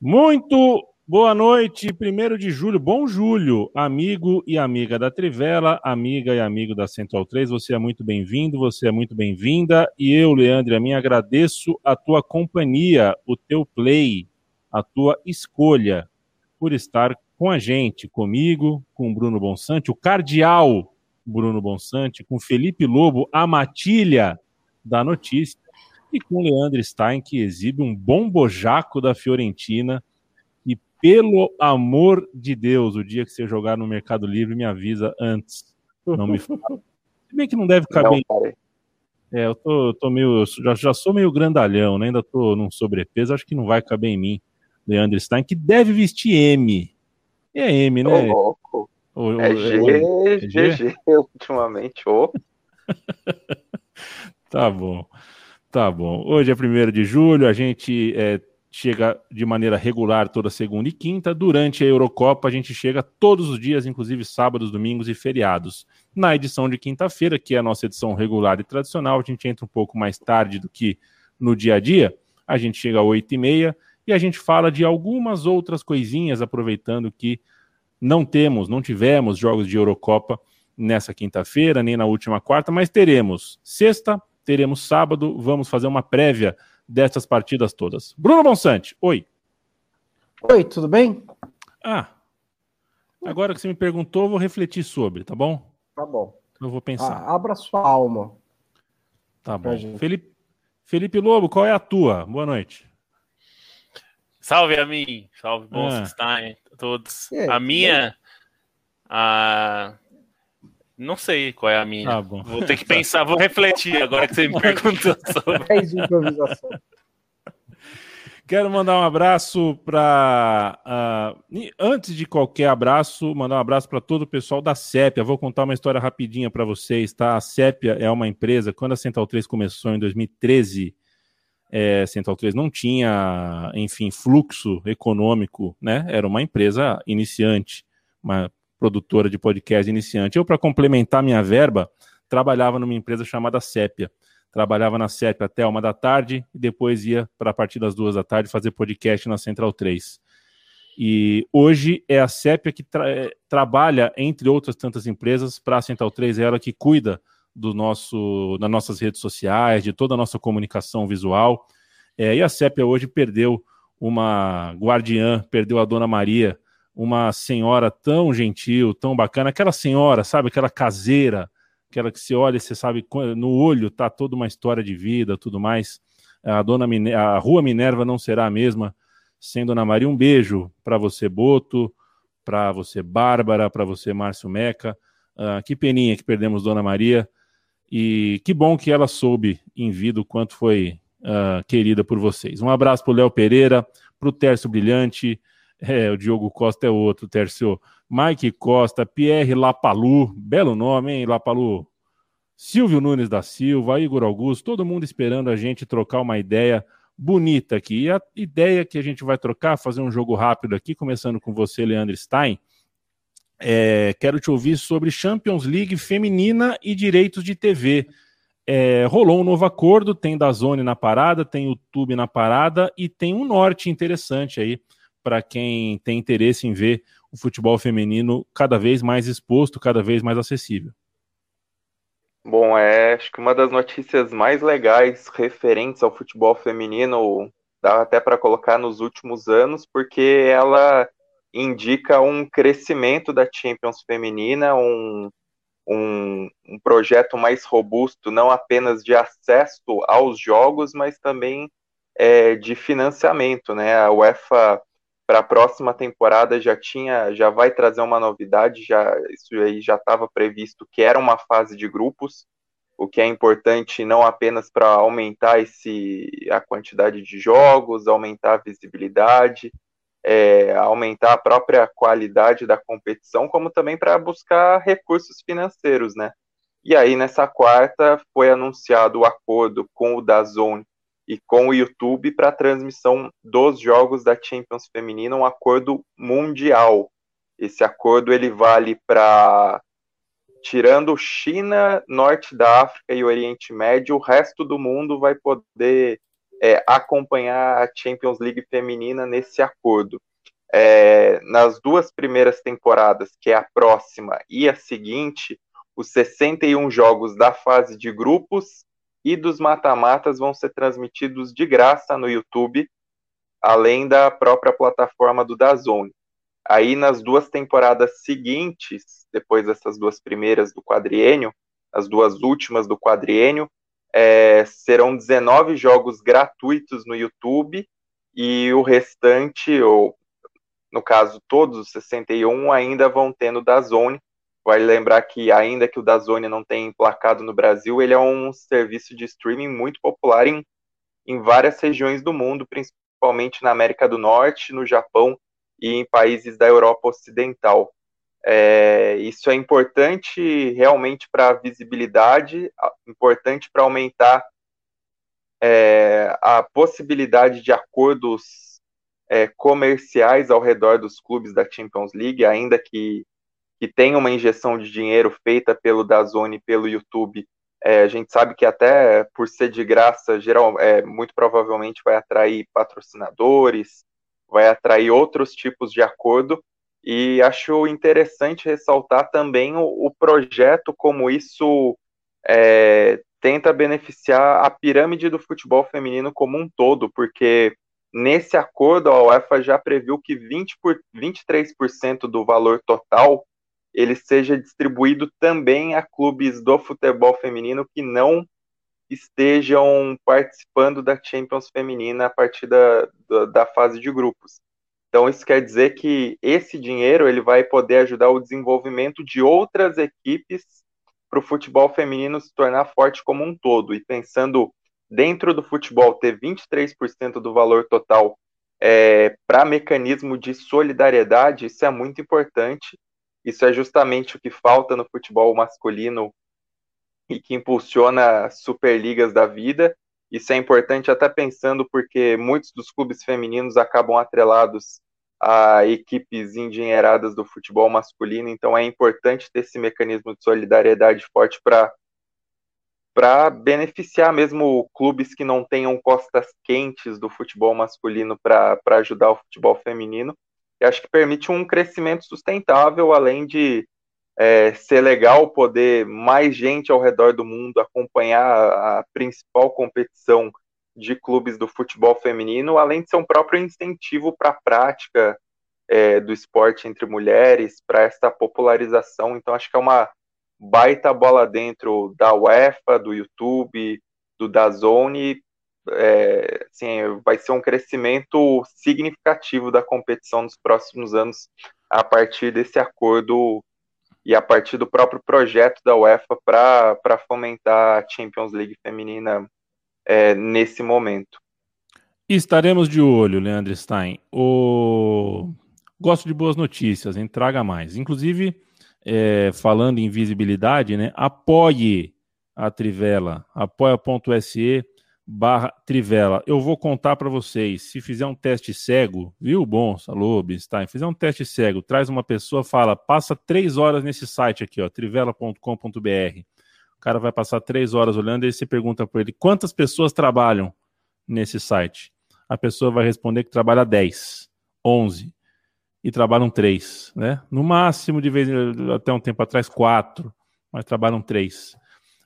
Muito boa noite, primeiro de julho, bom julho, amigo e amiga da Trivela, amiga e amigo da Central 3, você é muito bem-vindo, você é muito bem-vinda, e eu, Leandro, a mim agradeço a tua companhia, o teu play, a tua escolha por estar com a gente, comigo, com o Bruno Bonsante, o cardeal Bruno Bonsante, com Felipe Lobo, a matilha da notícia, e com Leandro Stein, que exibe um bom bojaco da Fiorentina. E pelo amor de Deus, o dia que você jogar no Mercado Livre, me avisa antes. Não me fala. Se bem que não deve caber. Não, é, eu tô, tô meio. Eu já, já sou meio grandalhão, né? Ainda tô num sobrepeso, acho que não vai caber em mim. Leandro Stein, que deve vestir M. É M, né? Ô, louco. O, é, G, é G, G, ultimamente. Oh. tá bom. Tá bom. Hoje é 1 de julho, a gente é, chega de maneira regular toda segunda e quinta. Durante a Eurocopa, a gente chega todos os dias, inclusive sábados, domingos e feriados. Na edição de quinta-feira, que é a nossa edição regular e tradicional, a gente entra um pouco mais tarde do que no dia a dia. A gente chega às 8h30 e a gente fala de algumas outras coisinhas, aproveitando que não temos, não tivemos jogos de Eurocopa nessa quinta-feira, nem na última quarta, mas teremos sexta, teremos sábado, vamos fazer uma prévia dessas partidas todas. Bruno Bonsante, oi. Oi, tudo bem? Ah, agora que você me perguntou, vou refletir sobre, tá bom? Tá bom. Eu vou pensar. Ah, abra sua alma. Tá bom. Felipe, Felipe Lobo, qual é a tua? Boa noite. Salve a mim, salve, bom ah. todos. É, a minha, a não sei qual é a minha. Ah, vou ter que pensar, vou refletir agora que você me perguntou sobre. É improvisação. Quero mandar um abraço para. Uh, antes de qualquer abraço, mandar um abraço para todo o pessoal da Sépia. Vou contar uma história rapidinha para vocês, tá? A Sépia é uma empresa, quando a Central 3 começou em 2013, é, Central 3 não tinha, enfim, fluxo econômico, né? Era uma empresa iniciante, uma produtora de podcast iniciante. Eu, para complementar minha verba, trabalhava numa empresa chamada Sépia. Trabalhava na Sépia até uma da tarde e depois ia para a partir das duas da tarde fazer podcast na Central 3. E hoje é a Sépia que tra é, trabalha, entre outras tantas empresas, para a Central 3, é ela que cuida do nosso, das nossas redes sociais, de toda a nossa comunicação visual. É, e a Sépia hoje perdeu uma guardiã, perdeu a Dona Maria, uma senhora tão gentil, tão bacana, aquela senhora, sabe, aquela caseira, aquela que se olha e você sabe, no olho tá toda uma história de vida, tudo mais. A dona a Rua Minerva não será a mesma sem Dona Maria. Um beijo para você, Boto, para você, Bárbara, para você, Márcio Meca. Uh, que peninha que perdemos Dona Maria. E que bom que ela soube em vida o quanto foi uh, querida por vocês. Um abraço para o Léo Pereira, para o Tércio Brilhante, é, o Diogo Costa é outro, Tercio. Mike Costa, Pierre Lapalu, belo nome, hein, Lapalu? Silvio Nunes da Silva, Igor Augusto, todo mundo esperando a gente trocar uma ideia bonita aqui. E a ideia que a gente vai trocar, fazer um jogo rápido aqui, começando com você, Leandro Stein. É, quero te ouvir sobre Champions League feminina e direitos de TV. É, rolou um novo acordo, tem da Zone na parada, tem o Tube na parada e tem um norte interessante aí para quem tem interesse em ver o futebol feminino cada vez mais exposto, cada vez mais acessível. Bom, é, acho que uma das notícias mais legais referentes ao futebol feminino, dá até para colocar nos últimos anos, porque ela indica um crescimento da Champions feminina, um, um, um projeto mais robusto, não apenas de acesso aos jogos, mas também é, de financiamento, né? A UEFA para a próxima temporada já tinha, já vai trazer uma novidade, já isso aí já estava previsto que era uma fase de grupos, o que é importante não apenas para aumentar esse a quantidade de jogos, aumentar a visibilidade, é, aumentar a própria qualidade da competição, como também para buscar recursos financeiros, né? E aí nessa quarta foi anunciado o acordo com o Dazone e com o YouTube para transmissão dos jogos da Champions Feminina, um acordo mundial. Esse acordo ele vale para tirando China, Norte da África e Oriente Médio, o resto do mundo vai poder é, acompanhar a Champions League feminina nesse acordo. É, nas duas primeiras temporadas, que é a próxima e a seguinte, os 61 jogos da fase de grupos e dos mata-matas vão ser transmitidos de graça no YouTube, além da própria plataforma do Dazone. Aí nas duas temporadas seguintes, depois dessas duas primeiras do quadriênio, as duas últimas do quadriênio, é, serão 19 jogos gratuitos no YouTube e o restante, ou no caso todos os 61, ainda vão ter no Dazone. Vale lembrar que, ainda que o Dazone não tenha emplacado no Brasil, ele é um serviço de streaming muito popular em, em várias regiões do mundo, principalmente na América do Norte, no Japão e em países da Europa Ocidental. É, isso é importante realmente para a visibilidade, importante para aumentar é, a possibilidade de acordos é, comerciais ao redor dos clubes da Champions League, ainda que, que tenha uma injeção de dinheiro feita pelo Dazone pelo YouTube. É, a gente sabe que até por ser de graça, geral, é, muito provavelmente vai atrair patrocinadores, vai atrair outros tipos de acordo, e acho interessante ressaltar também o, o projeto, como isso é, tenta beneficiar a pirâmide do futebol feminino como um todo, porque nesse acordo a UEFA já previu que 20 por, 23% do valor total ele seja distribuído também a clubes do futebol feminino que não estejam participando da Champions Feminina a partir da, da, da fase de grupos. Então isso quer dizer que esse dinheiro ele vai poder ajudar o desenvolvimento de outras equipes para o futebol feminino se tornar forte como um todo. E pensando dentro do futebol ter 23% do valor total é, para mecanismo de solidariedade, isso é muito importante. Isso é justamente o que falta no futebol masculino e que impulsiona superligas da vida. Isso é importante até pensando porque muitos dos clubes femininos acabam atrelados a equipes endinheiradas do futebol masculino, então é importante ter esse mecanismo de solidariedade forte para para beneficiar mesmo clubes que não tenham costas quentes do futebol masculino para ajudar o futebol feminino. E acho que permite um crescimento sustentável, além de é, ser legal poder mais gente ao redor do mundo acompanhar a principal competição de clubes do futebol feminino, além de ser um próprio incentivo para a prática é, do esporte entre mulheres, para essa popularização. Então, acho que é uma baita bola dentro da UEFA, do YouTube, do Dazone. É, assim, vai ser um crescimento significativo da competição nos próximos anos a partir desse acordo e a partir do próprio projeto da UEFA para fomentar a Champions League feminina é, nesse momento. Estaremos de olho, Leandro Stein. O... Gosto de boas notícias, hein? Traga mais. Inclusive, é, falando em visibilidade, né? Apoie a Trivela, apoia.se barra Trivela. Eu vou contar para vocês, se fizer um teste cego, viu, bom, Salub, Stein, fizer um teste cego, traz uma pessoa, fala, passa três horas nesse site aqui, ó, trivela.com.br cara vai passar três horas olhando e você pergunta para ele quantas pessoas trabalham nesse site. A pessoa vai responder que trabalha 10, 11 e trabalham três, né? No máximo, de vez até um tempo atrás, quatro, mas trabalham três.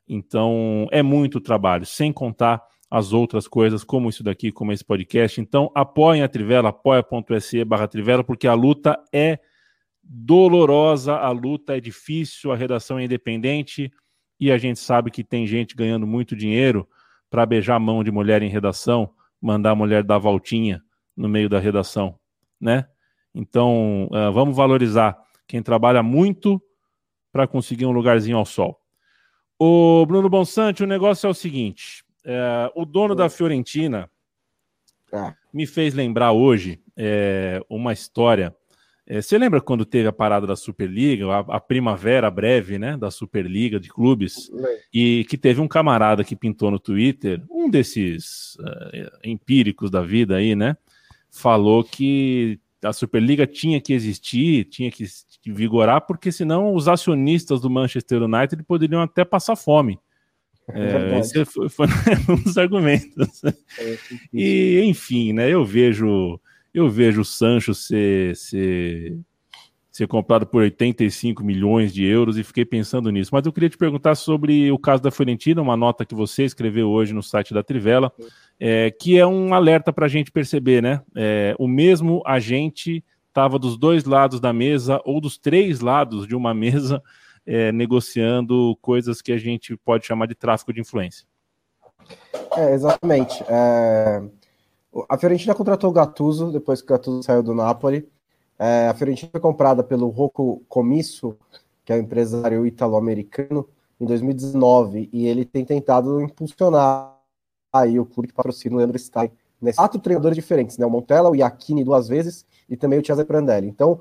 Então, é muito trabalho, sem contar as outras coisas, como isso daqui, como esse podcast. Então, apoiem a Trivela, apoia.se barra Trivela, porque a luta é dolorosa, a luta é difícil, a redação é independente, e a gente sabe que tem gente ganhando muito dinheiro para beijar a mão de mulher em redação, mandar a mulher dar voltinha no meio da redação, né? Então, uh, vamos valorizar quem trabalha muito para conseguir um lugarzinho ao sol. O Bruno Bonsante, o negócio é o seguinte: uh, o dono da Fiorentina ah. me fez lembrar hoje é, uma história. É, você lembra quando teve a parada da Superliga, a, a, primavera breve, né, da Superliga de clubes, e que teve um camarada que pintou no Twitter, um desses uh, empíricos da vida aí, né, falou que a Superliga tinha que existir, tinha que, vigorar, porque senão os acionistas do Manchester United poderiam até passar fome É, é esse foi, foi um dos argumentos. É, e, enfim, né? Eu vejo, eu vejo o Sancho ser, ser, ser comprado por 85 milhões de euros e fiquei pensando nisso. Mas eu queria te perguntar sobre o caso da Fiorentina, uma nota que você escreveu hoje no site da Trivela, é, que é um alerta para a gente perceber, né? É, o mesmo agente estava dos dois lados da mesa ou dos três lados de uma mesa é, negociando coisas que a gente pode chamar de tráfico de influência. É, exatamente. É... A Fiorentina contratou o Gattuso depois que o Gattuso saiu do Napoli. É, a Fiorentina foi comprada pelo Rocco Comisso, que é um empresário italo-americano, em 2019, e ele tem tentado impulsionar aí o clube que patrocina o Leandro Stein. Quatro treinadores diferentes, né? O Montella, o Iacchini duas vezes e também o Cesare Prandelli. Então,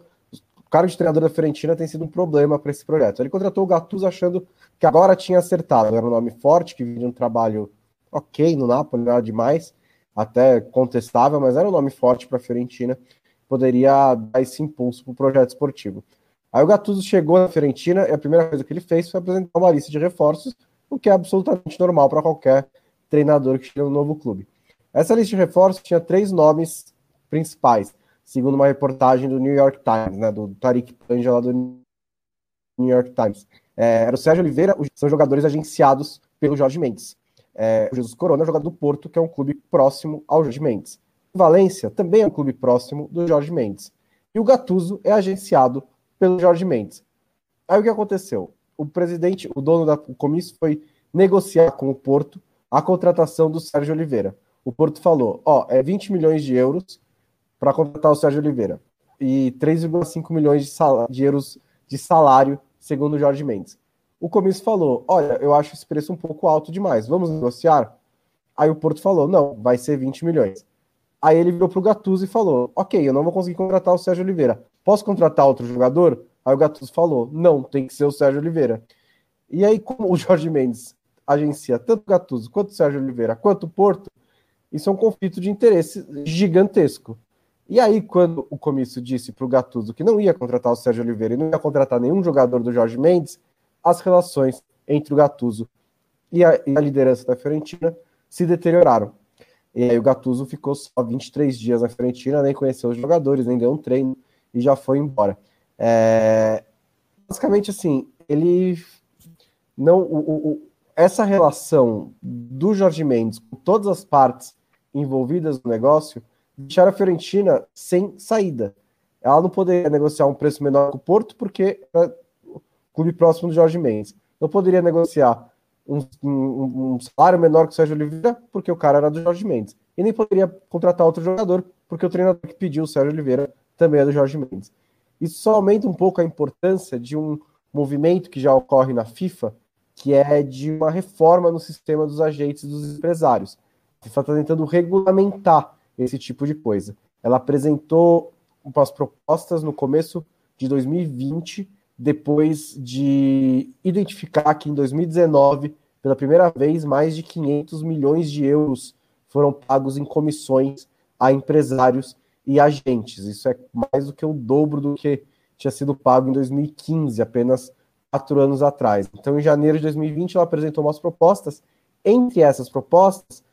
cargo de treinador da Fiorentina tem sido um problema para esse projeto. Ele contratou o Gattuso achando que agora tinha acertado. Era um nome forte, que vinha de um trabalho ok no Napoli, nada demais, até contestável, mas era um nome forte para a Fiorentina. Poderia dar esse impulso para o projeto esportivo. Aí o Gattuso chegou na Fiorentina e a primeira coisa que ele fez foi apresentar uma lista de reforços, o que é absolutamente normal para qualquer treinador que chega no novo clube. Essa lista de reforços tinha três nomes principais segundo uma reportagem do New York Times, né, do Tariq Panja lá do New York Times. É, era o Sérgio Oliveira, são jogadores agenciados pelo Jorge Mendes. É, o Jesus Corona é jogador do Porto, que é um clube próximo ao Jorge Mendes. O Valência também é um clube próximo do Jorge Mendes. E o Gattuso é agenciado pelo Jorge Mendes. Aí o que aconteceu? O presidente, o dono da comício foi negociar com o Porto a contratação do Sérgio Oliveira. O Porto falou: ó, é 20 milhões de euros para contratar o Sérgio Oliveira e 3,5 milhões de, de, euros de salário, segundo o Jorge Mendes. O comício falou: Olha, eu acho esse preço um pouco alto demais, vamos negociar? Aí o Porto falou: Não, vai ser 20 milhões. Aí ele virou para o Gattuso e falou: Ok, eu não vou conseguir contratar o Sérgio Oliveira. Posso contratar outro jogador? Aí o Gattuso falou: Não, tem que ser o Sérgio Oliveira. E aí, como o Jorge Mendes agencia tanto o Gattuso quanto o Sérgio Oliveira quanto o Porto, isso é um conflito de interesse gigantesco. E aí, quando o comício disse para o Gattuso que não ia contratar o Sérgio Oliveira e não ia contratar nenhum jogador do Jorge Mendes, as relações entre o Gattuso e a, e a liderança da Fiorentina se deterioraram. E aí o Gattuso ficou só 23 dias na Fiorentina, nem conheceu os jogadores, nem deu um treino e já foi embora. É... Basicamente, assim, ele não. O, o, essa relação do Jorge Mendes com todas as partes envolvidas no negócio deixar a Fiorentina sem saída. Ela não poderia negociar um preço menor com o Porto, porque é o clube próximo do Jorge Mendes. Não poderia negociar um, um, um, salário menor que o Sérgio Oliveira, porque o cara era do Jorge Mendes. E nem poderia contratar outro jogador, porque o treinador que pediu o Sérgio Oliveira também é do Jorge Mendes. Isso só aumenta um pouco a importância de um movimento que já ocorre na FIFA, que é de uma reforma no sistema dos agentes dos empresários. A FIFA está tentando regulamentar esse tipo de coisa. Ela apresentou umas propostas no começo de 2020, depois de identificar que em 2019, pela primeira vez, mais de 500 milhões de euros foram pagos em comissões a empresários e agentes. Isso é mais do que o dobro do que tinha sido pago em 2015, apenas quatro anos atrás. Então, em janeiro de 2020, ela apresentou umas propostas. Entre essas propostas,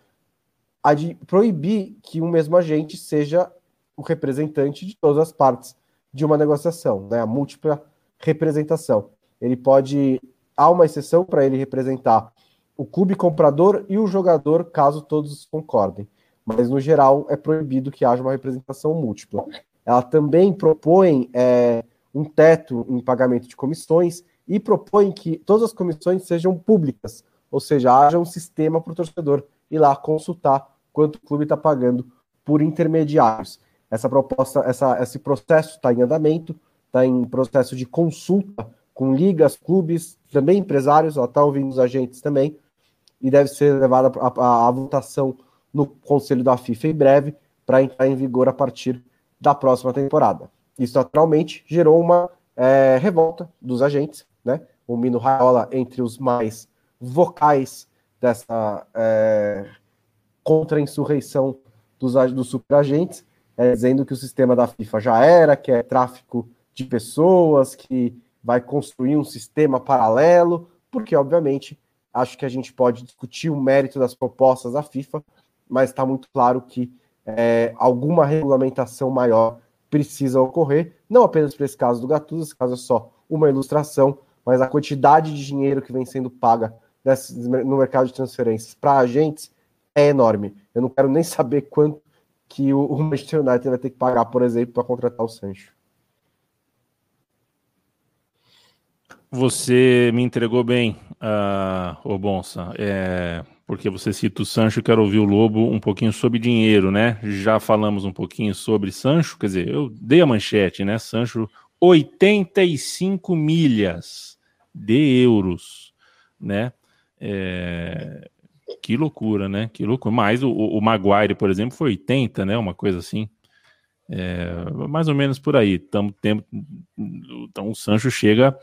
a de proibir que um mesmo agente seja o representante de todas as partes de uma negociação, né? A múltipla representação. Ele pode há uma exceção para ele representar o clube comprador e o jogador, caso todos concordem. Mas no geral é proibido que haja uma representação múltipla. Ela também propõe é, um teto em pagamento de comissões e propõe que todas as comissões sejam públicas, ou seja, haja um sistema para o torcedor ir lá consultar quanto o clube está pagando por intermediários. Essa proposta, essa, esse processo está em andamento, está em processo de consulta com ligas, clubes, também empresários, está ouvindo os agentes também, e deve ser levada à votação no Conselho da FIFA em breve, para entrar em vigor a partir da próxima temporada. Isso naturalmente gerou uma é, revolta dos agentes, né? O Mino Raiola entre os mais vocais dessa é, contra a insurreição dos, dos superagentes, é, dizendo que o sistema da FIFA já era, que é tráfico de pessoas, que vai construir um sistema paralelo, porque, obviamente, Acho que a gente pode discutir o mérito das propostas da FIFA, mas está muito claro que é, alguma regulamentação maior precisa ocorrer, não apenas para esse caso do Gattuso, esse caso é só uma ilustração, mas a quantidade de dinheiro que vem sendo paga no mercado de transferências para agentes é enorme. Eu não quero nem saber quanto que o Manchester United vai ter que pagar, por exemplo, para contratar o Sancho. Você me entregou bem, uh, Bonsa, é, porque você cita o Sancho, quero ouvir o Lobo um pouquinho sobre dinheiro, né? Já falamos um pouquinho sobre Sancho, quer dizer, eu dei a manchete, né? Sancho, 85 milhas de euros, né? É, que loucura, né? Que loucura. Mas o, o Maguire, por exemplo, foi 80, né? Uma coisa assim. É, mais ou menos por aí. Tamo, tempo, então o Sancho chega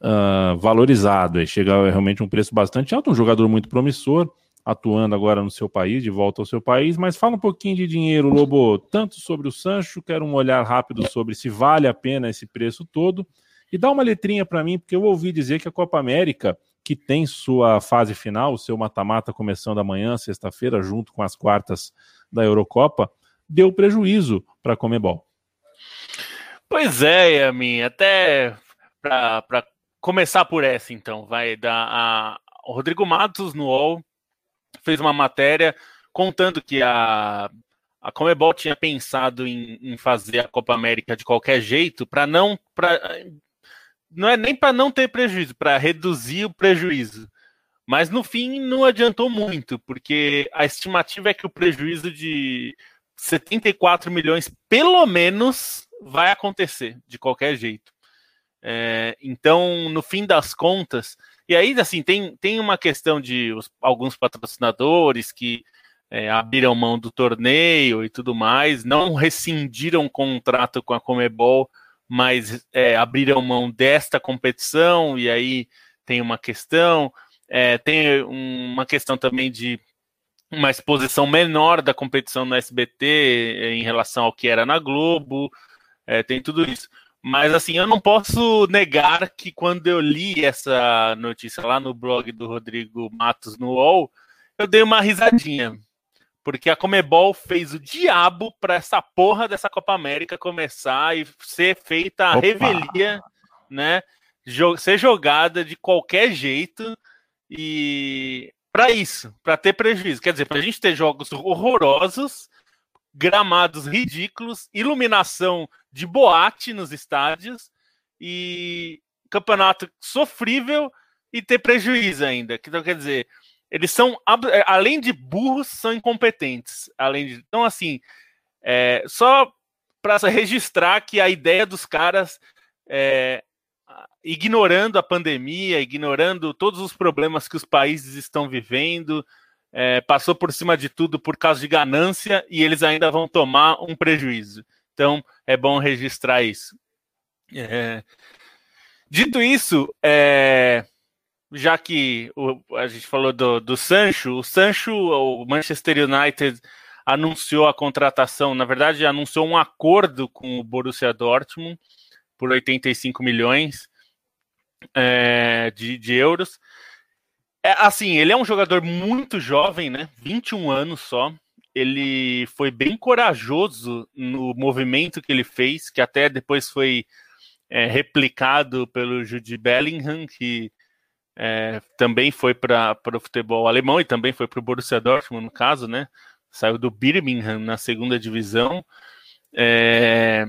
uh, valorizado. Aí chega realmente um preço bastante alto, um jogador muito promissor, atuando agora no seu país, de volta ao seu país. Mas fala um pouquinho de dinheiro, Lobo, tanto sobre o Sancho, quero um olhar rápido sobre se vale a pena esse preço todo. E dá uma letrinha para mim, porque eu ouvi dizer que a Copa América, que tem sua fase final, seu mata-mata começando amanhã, sexta-feira, junto com as quartas da Eurocopa, deu prejuízo para a Comebol. Pois é, Yamin, até para começar por essa, então, vai dar a o Rodrigo Matos no UOL fez uma matéria contando que a a Comebol tinha pensado em, em fazer a Copa América de qualquer jeito para não para não é nem para não ter prejuízo, para reduzir o prejuízo. Mas no fim não adiantou muito, porque a estimativa é que o prejuízo de 74 milhões, pelo menos, vai acontecer de qualquer jeito. É, então, no fim das contas, e aí, assim, tem, tem uma questão de os, alguns patrocinadores que é, abriram mão do torneio e tudo mais, não rescindiram o contrato com a Comebol, mas é, abriram mão desta competição, e aí tem uma questão. É, tem uma questão também de uma exposição menor da competição no SBT em relação ao que era na Globo, é, tem tudo isso. Mas assim, eu não posso negar que quando eu li essa notícia lá no blog do Rodrigo Matos no UOL, eu dei uma risadinha. Porque a Comebol fez o diabo para essa porra dessa Copa América começar e ser feita a Opa. revelia, né? ser jogada de qualquer jeito e para isso, para ter prejuízo. Quer dizer, para a gente ter jogos horrorosos gramados ridículos, iluminação de boate nos estádios e campeonato sofrível e ter prejuízo ainda. Então, quer dizer, eles são, é, além de burros, são incompetentes. Além de, então, assim, é, só para registrar que a ideia dos caras, é, ignorando a pandemia, ignorando todos os problemas que os países estão vivendo, é, passou por cima de tudo por causa de ganância e eles ainda vão tomar um prejuízo. Então é bom registrar isso. É... Dito isso, é... já que o, a gente falou do, do Sancho, o Sancho, o Manchester United anunciou a contratação, na verdade, anunciou um acordo com o Borussia Dortmund por 85 milhões é, de, de euros é, assim, ele é um jogador muito jovem, né? 21 anos só. Ele foi bem corajoso no movimento que ele fez, que até depois foi é, replicado pelo Jude Bellingham, que é, também foi para o futebol alemão e também foi para o Borussia Dortmund, no caso, né? Saiu do Birmingham na segunda divisão. É,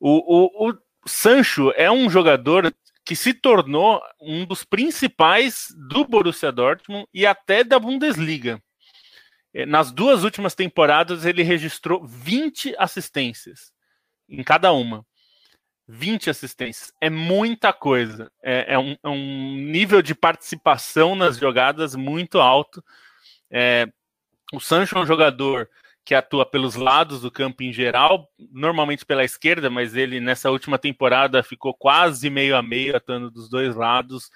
o, o, o Sancho é um jogador que se tornou um dos principais do Borussia Dortmund e até da Bundesliga. É, nas duas últimas temporadas, ele registrou 20 assistências em cada uma. 20 assistências. É muita coisa. É, é, um, é um, nível de participação nas jogadas muito alto. É, o Sancho é um jogador que atua pelos lados do campo em geral, normalmente pela esquerda, mas ele nessa última temporada ficou quase meio a meio, atuando dos dois lados.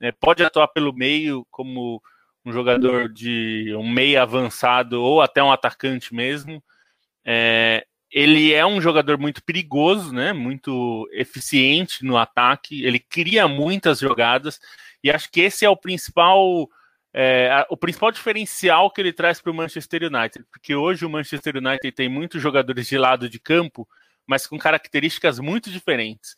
É, pode atuar pelo meio como um jogador de um meio avançado ou até um atacante mesmo. É, ele é um jogador muito perigoso, né? Muito eficiente no ataque. Ele cria muitas jogadas E acho que esse é o principal é, o principal diferencial que ele traz para o Manchester United, porque hoje o Manchester United tem muitos jogadores de lado de campo, mas com características muito diferentes.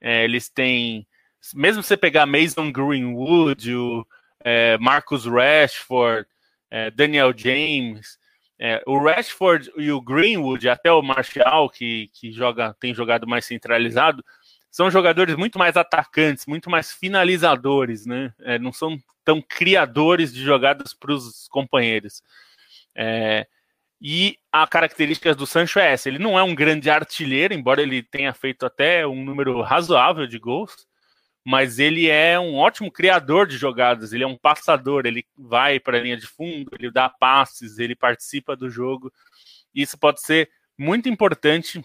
É, eles têm, mesmo você pegar Mason Greenwood, o é, Marcus Rashford, é, Daniel James, é, o Rashford e o Greenwood, até o Martial, que, que joga, tem jogado mais centralizado, são jogadores muito mais atacantes, muito mais finalizadores, né? É, não são tão criadores de jogadas para os companheiros. É, e a característica do Sancho é essa: ele não é um grande artilheiro, embora ele tenha feito até um número razoável de gols, mas ele é um ótimo criador de jogadas, ele é um passador, ele vai para a linha de fundo, ele dá passes, ele participa do jogo. Isso pode ser muito importante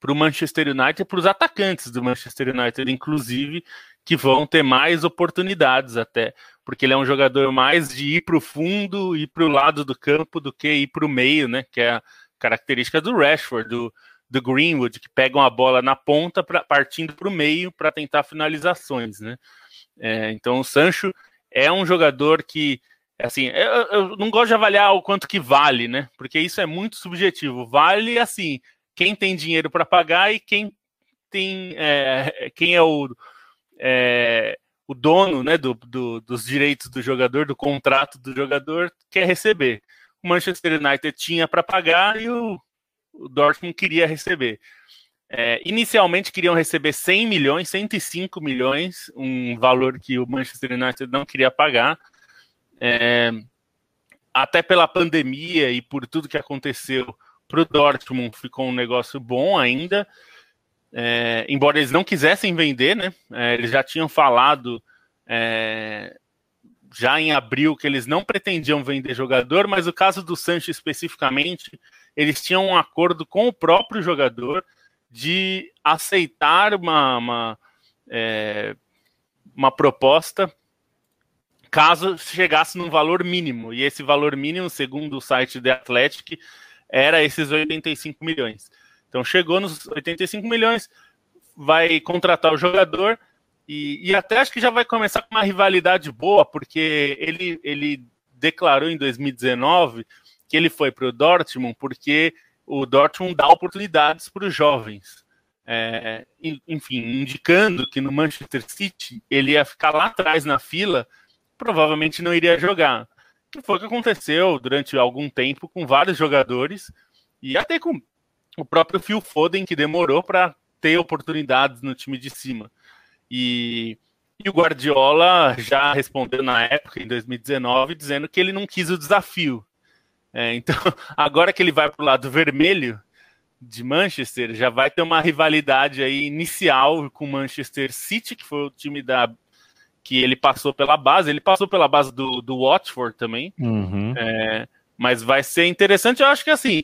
para o Manchester United para os atacantes do Manchester United, inclusive, que vão ter mais oportunidades até, porque ele é um jogador mais de ir para o fundo, ir para o lado do campo do que ir para o meio, né? Que é a característica do Rashford, do, do Greenwood, que pegam a bola na ponta, pra, partindo para o meio para tentar finalizações, né? É, então o Sancho é um jogador que assim, eu, eu, não gosto de avaliar o quanto que vale, né? Porque isso é muito subjetivo. Vale assim, quem tem dinheiro para pagar e quem tem é, quem é o é, o dono né, do, do, dos direitos do jogador, do contrato do jogador, quer receber. O Manchester United tinha para pagar e o, o, Dortmund queria receber. É, inicialmente queriam receber 100 milhões, 105 milhões, um valor que o Manchester United não queria pagar. É, até pela pandemia e por tudo que aconteceu, para o Dortmund ficou um negócio bom ainda. É, embora eles não quisessem vender, né? É, eles já tinham falado é, já em abril que eles não pretendiam vender jogador, mas o caso do Sancho especificamente, eles tinham um acordo com o próprio jogador de aceitar uma, uma, é, uma proposta caso chegasse num valor mínimo. E esse valor mínimo, segundo o site The Athletic, era esses 85 milhões. Então chegou nos 85 milhões, vai contratar o jogador e, e até acho que já vai começar com uma rivalidade boa, porque ele, ele declarou em 2019 que ele foi para o Dortmund porque o Dortmund dá oportunidades para os jovens. É, enfim, indicando que no Manchester City ele ia ficar lá atrás na fila, provavelmente não iria jogar. Que foi o que aconteceu durante algum tempo com vários jogadores e até com o próprio Phil Foden, que demorou para ter oportunidades no time de cima. E, e o Guardiola já respondeu na época, em 2019, dizendo que ele não quis o desafio. É, então, agora que ele vai para o lado vermelho de Manchester, já vai ter uma rivalidade aí inicial com o Manchester City, que foi o time da que ele passou pela base. Ele passou pela base do, do Watford também. Uhum. É, mas vai ser interessante. Eu acho que assim,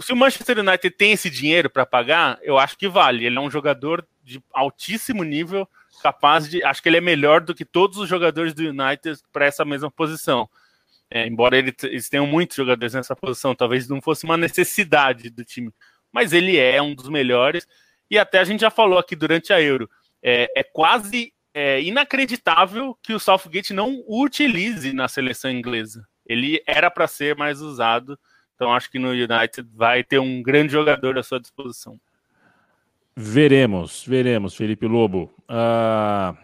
se o Manchester United tem esse dinheiro para pagar, eu acho que vale. Ele é um jogador de altíssimo nível, capaz de. Acho que ele é melhor do que todos os jogadores do United para essa mesma posição. É, embora ele, eles tenham muitos jogadores nessa posição, talvez não fosse uma necessidade do time. Mas ele é um dos melhores. E até a gente já falou aqui durante a Euro. É, é quase é, inacreditável que o Southgate não o utilize na seleção inglesa ele era para ser mais usado. Então acho que no United vai ter um grande jogador à sua disposição. Veremos, veremos, Felipe Lobo. Uh,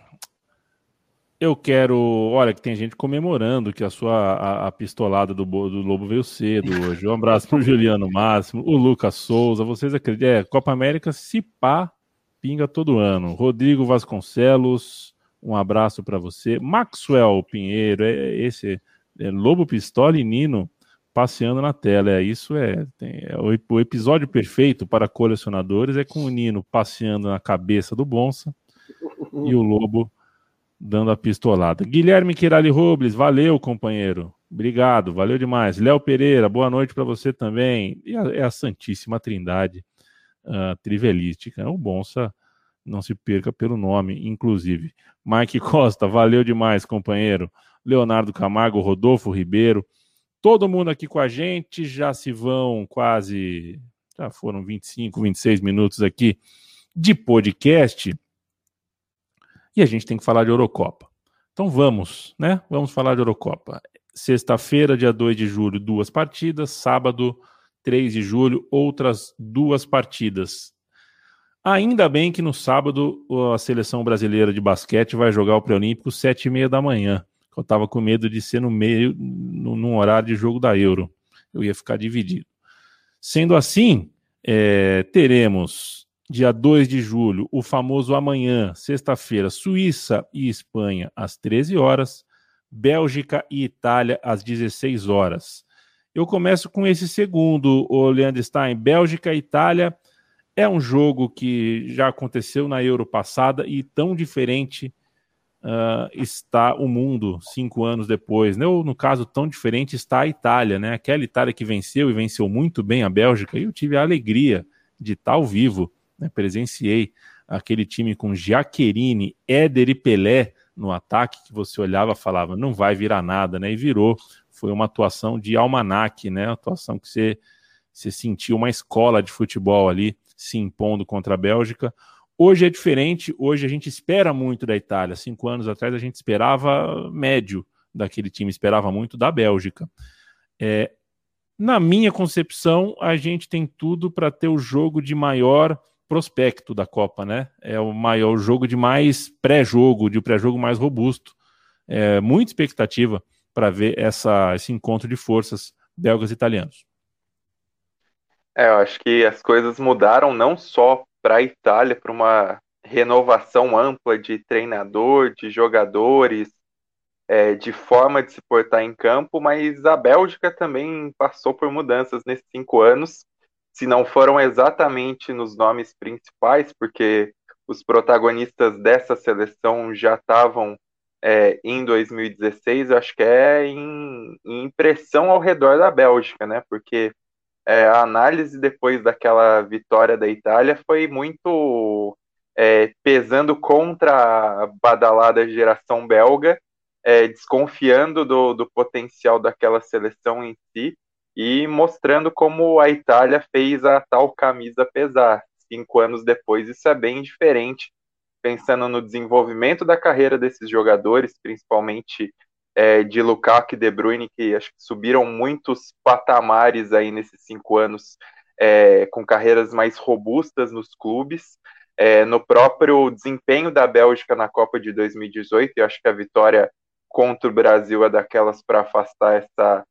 eu quero. Olha, que tem gente comemorando que a sua a, a pistolada do, do, Lobo veio cedo hoje. Um abraço para o Juliano Máximo, o Lucas Souza. Vocês acreditam? É, Copa América, se pá, pinga todo ano. Rodrigo Vasconcelos, um abraço para você. Maxwell Pinheiro, é, esse é Lobo Pistola e Nino passeando na tela. É, isso é, tem, é o, o, episódio perfeito para colecionadores é com o Nino passeando na cabeça do Bonsa e o Lobo dando a pistolada. Guilherme Quirali Robles, valeu, companheiro. Obrigado, valeu demais. Léo Pereira, boa noite para você também. E a, é a Santíssima Trindade uh, trivelística. O Bonsa não se perca pelo nome, inclusive. Mike Costa, valeu demais, companheiro. Leonardo Camargo, Rodolfo Ribeiro, todo mundo aqui com a gente. Já se vão quase, já foram 25, 26 minutos aqui de podcast. E a gente tem que falar de Eurocopa. Então vamos, né? Vamos falar de Eurocopa. Sexta-feira, dia 2 de julho, duas partidas. Sábado, 3 de julho, outras duas partidas. Ainda bem que no sábado a seleção brasileira de basquete vai jogar o pré-olímpico sete e meia da manhã. Eu estava com medo de ser no meio, no, num horário de jogo da Euro. Eu ia ficar dividido. Sendo assim, é, teremos dia 2 de julho o famoso amanhã, sexta-feira, Suíça e Espanha às 13 horas, Bélgica e Itália às 16 horas. Eu começo com esse segundo, o Leandro Stein, Bélgica e Itália é um jogo que já aconteceu na Euro passada e tão diferente uh, está o mundo cinco anos depois, né? Ou no caso, tão diferente está a Itália, né? Aquela Itália que venceu e venceu muito bem a Bélgica, e eu tive a alegria de estar ao vivo, né? presenciei aquele time com Giaccherini, Éder e Pelé no ataque, que você olhava e falava, não vai virar nada, né? E virou. Foi uma atuação de almanac, né? Atuação que você, você sentiu uma escola de futebol ali se impondo contra a Bélgica. Hoje é diferente, hoje a gente espera muito da Itália. Cinco anos atrás a gente esperava médio daquele time, esperava muito da Bélgica. É, na minha concepção, a gente tem tudo para ter o jogo de maior prospecto da Copa, né? É o maior jogo de mais pré-jogo, de pré-jogo mais robusto. É, muita expectativa para ver essa, esse encontro de forças belgas e italianos. É, eu acho que as coisas mudaram não só para a Itália, para uma renovação ampla de treinador, de jogadores, é, de forma de se portar em campo, mas a Bélgica também passou por mudanças nesses cinco anos, se não foram exatamente nos nomes principais, porque os protagonistas dessa seleção já estavam é, em 2016, eu acho que é em, em impressão ao redor da Bélgica, né? Porque é, a análise depois daquela vitória da Itália foi muito é, pesando contra a badalada geração belga, é, desconfiando do, do potencial daquela seleção em si e mostrando como a Itália fez a tal camisa pesar. Cinco anos depois, isso é bem diferente, pensando no desenvolvimento da carreira desses jogadores, principalmente é, de Lukaku e De Bruyne, que acho que subiram muitos patamares aí nesses cinco anos, é, com carreiras mais robustas nos clubes. É, no próprio desempenho da Bélgica na Copa de 2018, eu acho que a vitória contra o Brasil é daquelas para afastar essa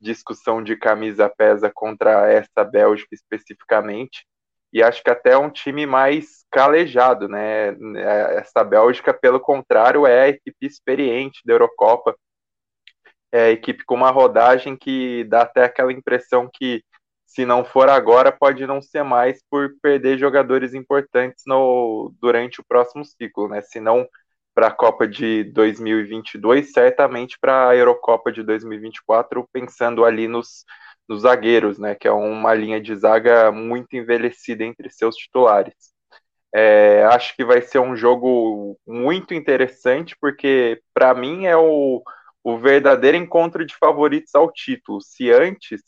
discussão de camisa pesa contra essa Bélgica especificamente. E acho que até é um time mais calejado, né? Essa Bélgica, pelo contrário, é a equipe experiente da Eurocopa é, equipe com uma rodagem que dá até aquela impressão que, se não for agora, pode não ser mais por perder jogadores importantes no, durante o próximo ciclo, né? Se não para a Copa de 2022, certamente para a Eurocopa de 2024, pensando ali nos, nos zagueiros, né? Que é uma linha de zaga muito envelhecida entre seus titulares. É, acho que vai ser um jogo muito interessante, porque para mim é o, o verdadeiro encontro de favoritos ao título. Se antes,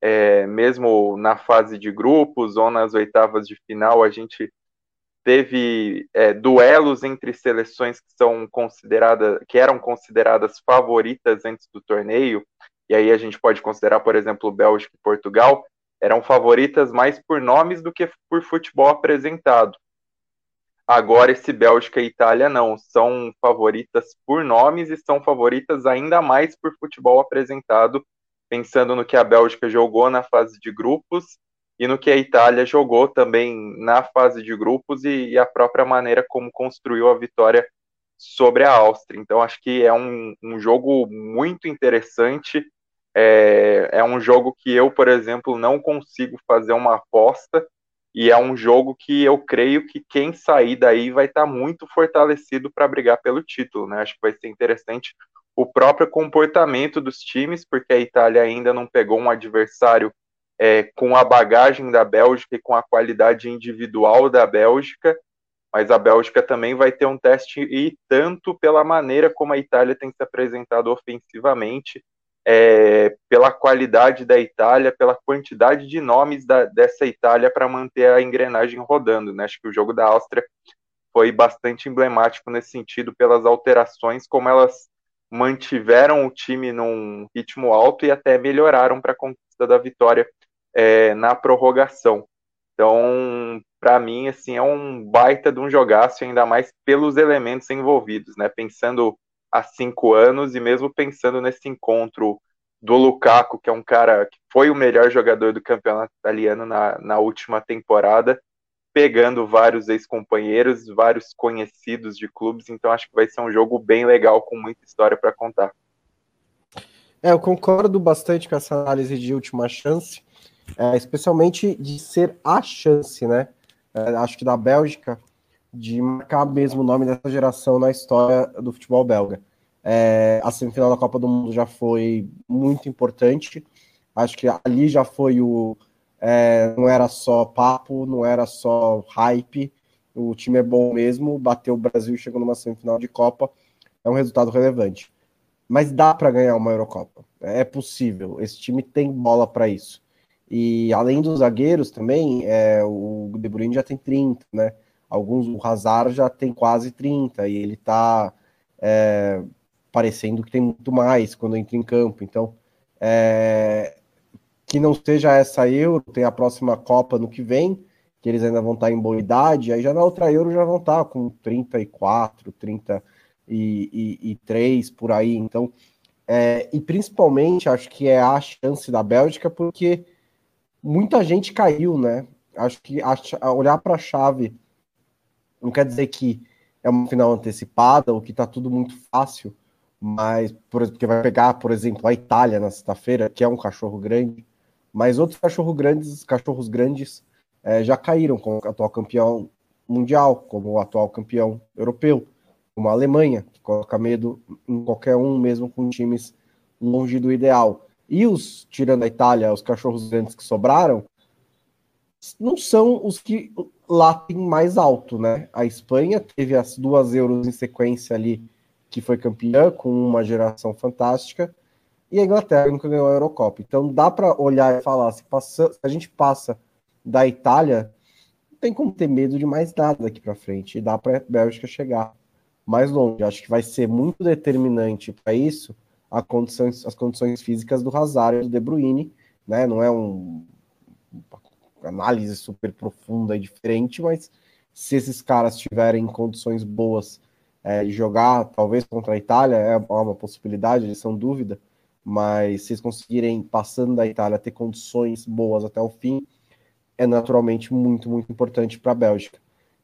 é, mesmo na fase de grupos ou nas oitavas de final, a gente teve é, duelos entre seleções que são consideradas, que eram consideradas favoritas antes do torneio, e aí a gente pode considerar, por exemplo, Bélgica e Portugal, eram favoritas mais por nomes do que por futebol apresentado. Agora, esse Bélgica e Itália não, são favoritas por nomes e são favoritas ainda mais por futebol apresentado, pensando no que a Bélgica jogou na fase de grupos e no que a Itália jogou também na fase de grupos e, e a própria maneira como construiu a vitória sobre a Áustria. Então, acho que é um, um jogo muito interessante. É, é um jogo que eu, por exemplo, não consigo fazer uma aposta e é um jogo que eu creio que quem sair daí vai estar tá muito fortalecido para brigar pelo título, né? Acho que vai ser interessante o próprio comportamento dos times, porque a Itália ainda não pegou um adversário é, com a bagagem da Bélgica e com a qualidade individual da Bélgica, mas a Bélgica também vai ter um teste e tanto pela maneira como a Itália tem se apresentado ofensivamente, é, pela qualidade da Itália, pela quantidade de nomes da, dessa Itália para manter a engrenagem rodando. Né? Acho que o jogo da Áustria foi bastante emblemático nesse sentido pelas alterações, como elas mantiveram o time num ritmo alto e até melhoraram para a conquista da vitória é, na prorrogação. Então, para mim, assim, é um baita de um jogaço, ainda mais pelos elementos envolvidos, né? Pensando há cinco anos e mesmo pensando nesse encontro do Lukaku, que é um cara que foi o melhor jogador do campeonato italiano na, na última temporada, pegando vários ex-companheiros, vários conhecidos de clubes, então acho que vai ser um jogo bem legal, com muita história para contar. É, eu concordo bastante com essa análise de última chance, é, especialmente de ser a chance, né? É, acho que da Bélgica, de marcar mesmo o nome dessa geração na história do futebol belga. É, a semifinal da Copa do Mundo já foi muito importante. Acho que ali já foi o. É, não era só papo, não era só hype. O time é bom mesmo, bateu o Brasil e chegou numa semifinal de Copa. É um resultado relevante. Mas dá para ganhar uma Eurocopa. É possível. Esse time tem bola para isso. E além dos zagueiros também, é, o De Bruyne já tem 30, né? Alguns, o Hazard já tem quase 30 e ele tá é, parecendo que tem muito mais quando entra em campo. Então, é, que não seja essa Euro, tem a próxima Copa no que vem, que eles ainda vão estar em boa idade, aí já na outra Euro já vão estar com 34, 33 por aí. Então, é, e principalmente acho que é a chance da Bélgica, porque muita gente caiu, né? Acho que a, olhar para a chave não quer dizer que é uma final antecipada ou que está tudo muito fácil, mas porque vai pegar, por exemplo, a Itália na sexta-feira, que é um cachorro grande, mas outros cachorros grandes, cachorros grandes é, já caíram como o atual campeão mundial, como o atual campeão europeu, como a Alemanha, que coloca medo em qualquer um, mesmo com times longe do ideal. E os, tirando a Itália, os cachorros grandes que sobraram, não são os que latem mais alto, né? A Espanha teve as duas euros em sequência ali que foi campeã com uma geração fantástica, e a Inglaterra nunca ganhou a Eurocopa. Então dá para olhar e falar: se, passa, se a gente passa da Itália, não tem como ter medo de mais nada daqui para frente, e dá para a Bélgica chegar mais longe. Acho que vai ser muito determinante para isso condições, as condições físicas do Hazard e do De Bruyne, né? Não é um uma análise super profunda e diferente, mas se esses caras tiverem condições boas é, jogar, talvez contra a Itália, é uma possibilidade, eles são dúvida, mas se eles conseguirem, passando da Itália, ter condições boas até o fim, é naturalmente muito, muito importante para a Bélgica.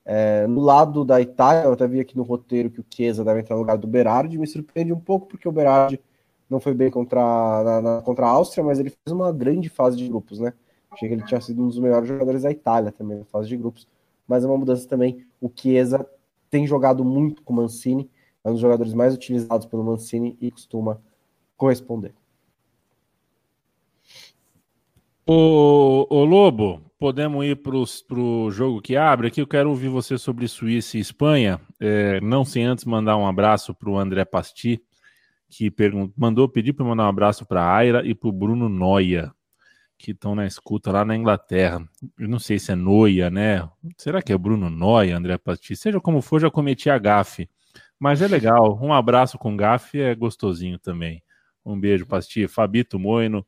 É, no lado da Itália, eu até vi aqui no roteiro que o Chiesa deve entrar no lugar do Berardi, me surpreende um pouco, porque o Berardi não foi bem contra, na, na, contra a Áustria, mas ele fez uma grande fase de grupos, né? Achei que ele tinha sido um dos melhores jogadores da Itália também na fase de grupos, mas é uma mudança também. O Chiesa tem jogado muito com o Mancini, é um dos jogadores mais utilizados pelo Mancini e costuma corresponder. Ô, ô Lobo, podemos ir para o jogo que abre aqui. Eu quero ouvir você sobre Suíça e Espanha. É, não sem antes mandar um abraço para o André Pasti, que mandou pedir para mandar um abraço para Aira e para o Bruno Noia que estão na escuta lá na Inglaterra. Eu não sei se é Noia, né? Será que é Bruno Noia, André Pasti? Seja como for, já cometi a gafe. Mas é legal. Um abraço com gafe é gostosinho também. Um beijo, Pasti. Fabito Moino,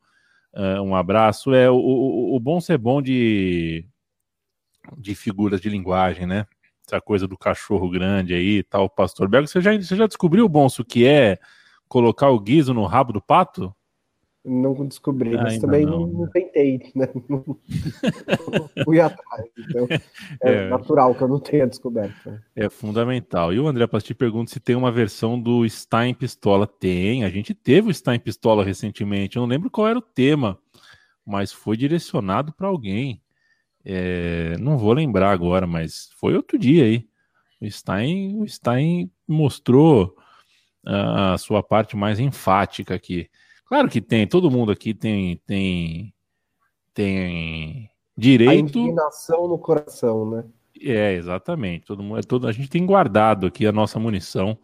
uh, um abraço. É o, o, o bom ser bom de, de figuras de linguagem, né? Essa coisa do cachorro grande aí tal, pastor Belga. Você já, você já descobriu, Bonso, que é colocar o guiso no rabo do pato? não descobri, mas Ainda também não, não, tentei, né? Não, fui atrás. Então é, é, natural que eu não tenha descoberto. É fundamental. E o André Pasti pergunta se tem uma versão do Stein Pistola. Tem, a gente teve o Stein Pistola recentemente. Eu não lembro qual era o tema, mas foi direcionado para alguém. É, não vou lembrar agora, mas foi outro dia aí. O Stein, o Stein mostrou a sua parte mais enfática aqui. Claro que tem, todo mundo aqui tem tem tem direito. A indignação no coração, né? É, exatamente. Todo mundo, é todo, a gente tem guardado aqui a nossa munição.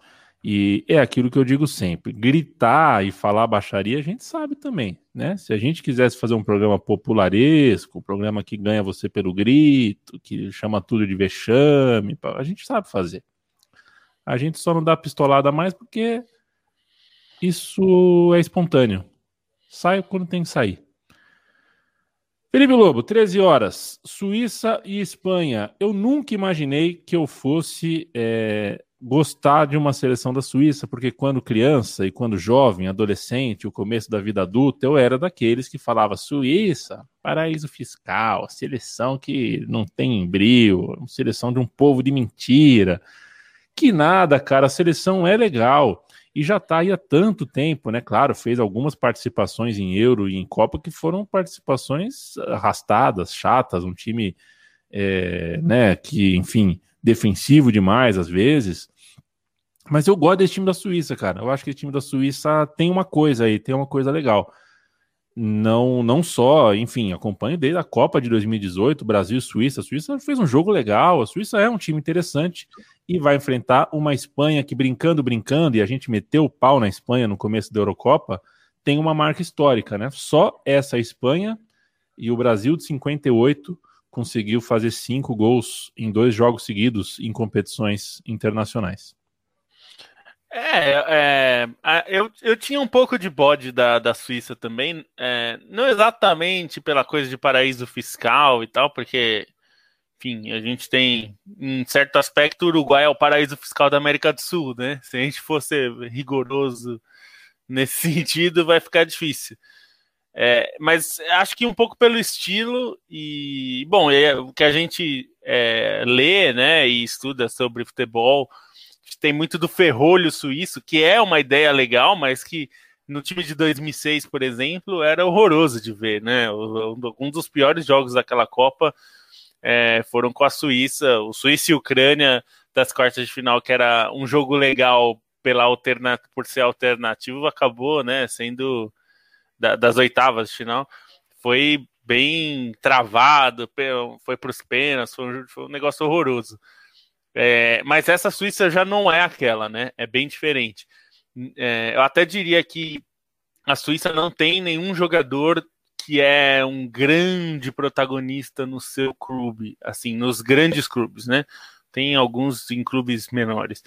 E é aquilo que eu digo sempre: gritar e falar baixaria a gente sabe também, né? Se a gente quisesse fazer um programa popularesco, um programa que ganha você pelo grito, que chama tudo de vexame, a gente sabe fazer. A gente só não dá pistolada mais porque isso é espontâneo. Sai quando tem que sair. Felipe Lobo, 13 horas, Suíça e Espanha. Eu nunca imaginei que eu fosse é, gostar de uma seleção da Suíça, porque quando criança e quando jovem, adolescente, o começo da vida adulta, eu era daqueles que falava Suíça, paraíso fiscal, seleção que não tem brilho, seleção de um povo de mentira. Que nada, cara, a seleção é legal e já está aí há tanto tempo, né? Claro, fez algumas participações em Euro e em Copa que foram participações arrastadas, chatas, um time, é, né, que, enfim, defensivo demais às vezes, mas eu gosto desse time da Suíça, cara. Eu acho que esse time da Suíça tem uma coisa aí, tem uma coisa legal. Não, não só, enfim, acompanho desde a Copa de 2018, Brasil e Suíça. A Suíça fez um jogo legal, a Suíça é um time interessante e vai enfrentar uma Espanha que, brincando, brincando, e a gente meteu o pau na Espanha no começo da Eurocopa, tem uma marca histórica, né? Só essa Espanha e o Brasil de 58 conseguiu fazer cinco gols em dois jogos seguidos em competições internacionais. É, é, eu, eu tinha um pouco de bode da, da Suíça também, é, não exatamente pela coisa de paraíso fiscal e tal, porque, enfim, a gente tem, em certo aspecto, o Uruguai é o paraíso fiscal da América do Sul, né? Se a gente fosse rigoroso nesse sentido, vai ficar difícil. É, mas acho que um pouco pelo estilo e, bom, é, o que a gente é, lê, né, e estuda sobre futebol tem muito do ferrolho suíço, que é uma ideia legal, mas que no time de 2006, por exemplo, era horroroso de ver, né? Um dos piores jogos daquela Copa é, foram com a Suíça, o Suíça e Ucrânia das quartas de final, que era um jogo legal pela alterna por ser alternativo, acabou, né, sendo da, das oitavas de final, foi bem travado, foi para os pênaltis, foi um, foi um negócio horroroso. É, mas essa Suíça já não é aquela, né? É bem diferente. É, eu até diria que a Suíça não tem nenhum jogador que é um grande protagonista no seu clube, assim, nos grandes clubes, né? Tem alguns em clubes menores.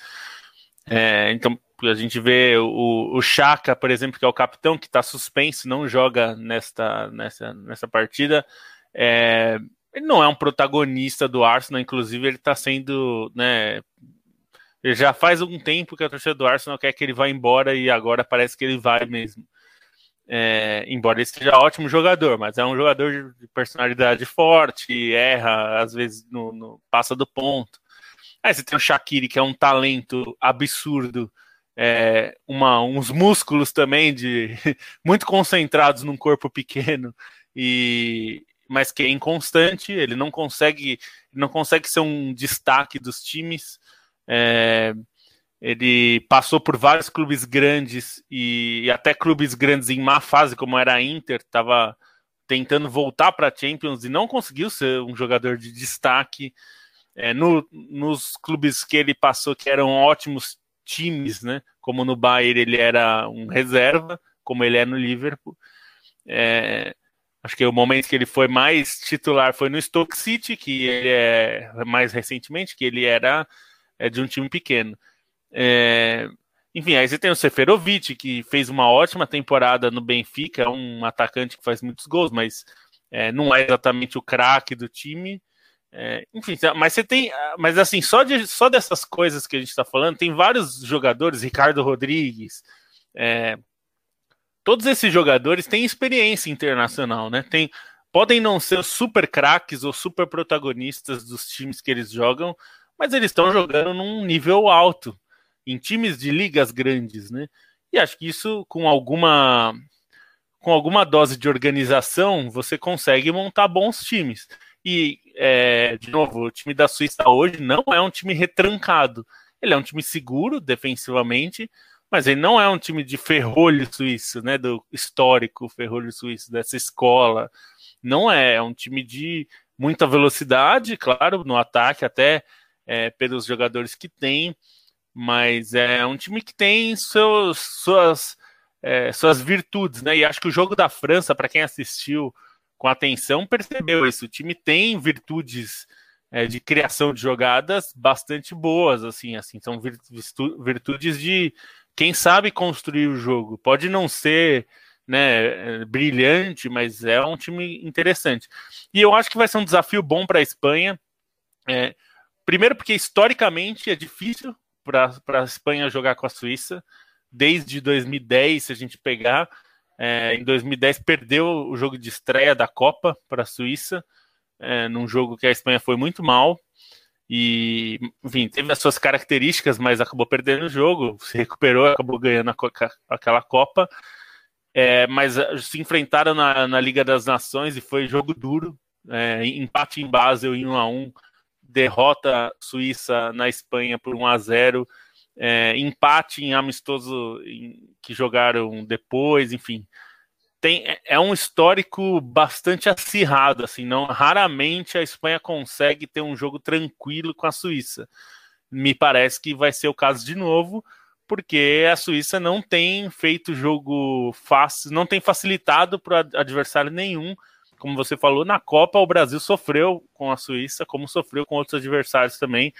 É, então, a gente vê o, o Chaka, por exemplo, que é o capitão, que está suspenso, não joga nesta, nessa, nessa partida. É, ele não é um protagonista do Arsenal, inclusive ele está sendo, né? Já faz um tempo que a torcida do Arsenal quer que ele vá embora e agora parece que ele vai mesmo. É, embora ele seja ótimo jogador, mas é um jogador de personalidade forte, erra, às vezes no, no passa do ponto. Aí você tem o Shaqiri, que é um talento absurdo, é, uma, uns músculos também de muito concentrados num corpo pequeno e, mas que é inconstante, ele não consegue, não consegue ser um destaque dos times. É, ele passou por vários clubes grandes e, e, até clubes grandes em má fase, como era a Inter, estava tentando voltar para a Champions e não conseguiu ser um jogador de destaque. É, no, nos clubes que ele passou, que eram ótimos times, né? Como no Bayern ele era um reserva, como ele é no Liverpool. É, Acho que o momento que ele foi mais titular foi no Stoke City, que ele é mais recentemente, que ele era é, de um time pequeno. É, enfim, aí você tem o Seferovic, que fez uma ótima temporada no Benfica, é um atacante que faz muitos gols, mas é, não é exatamente o craque do time. É, enfim, mas você tem. Mas assim, só, de, só dessas coisas que a gente está falando, tem vários jogadores, Ricardo Rodrigues, é, todos esses jogadores têm experiência internacional, né? Tem, podem não ser super craques ou super protagonistas dos times que eles jogam, mas eles estão jogando num nível alto, em times de ligas grandes, né? E acho que isso, com alguma com alguma dose de organização, você consegue montar bons times. E, é, de novo, o time da Suíça hoje não é um time retrancado. Ele é um time seguro defensivamente, mas ele não é um time de ferrolho suíço, né? Do histórico ferrolho suíço, dessa escola. Não é, é um time de muita velocidade, claro, no ataque, até é, pelos jogadores que tem, mas é um time que tem seus, suas, é, suas virtudes, né? E acho que o jogo da França, para quem assistiu com atenção, percebeu isso. O time tem virtudes é, de criação de jogadas bastante boas, assim, assim, são virtudes de quem sabe construir o jogo. Pode não ser né, brilhante, mas é um time interessante. E eu acho que vai ser um desafio bom para a Espanha. É, primeiro, porque historicamente é difícil para a Espanha jogar com a Suíça. Desde 2010, se a gente pegar, é, em 2010 perdeu o jogo de estreia da Copa para a Suíça, é, num jogo que a Espanha foi muito mal. E, enfim, teve as suas características, mas acabou perdendo o jogo, se recuperou, acabou ganhando aquela Copa. É, mas ah, se enfrentaram na, na, Liga das Nações e foi jogo duro. É, empate em Basel em 1 a 1 derrota Suíça na Espanha por 1 a 0 é, empate em amistoso em, que jogaram depois, enfim. Tem, é, é um histórico bastante acirrado, assim, não raramente a Espanha consegue ter um jogo tranquilo com a Suíça. Me parece que vai ser o caso de novo, porque a Suíça não tem feito jogo fácil, não tem facilitado para adversário nenhum. Como você falou, na Copa o Brasil sofreu com a Suíça, como sofreu com outros adversários também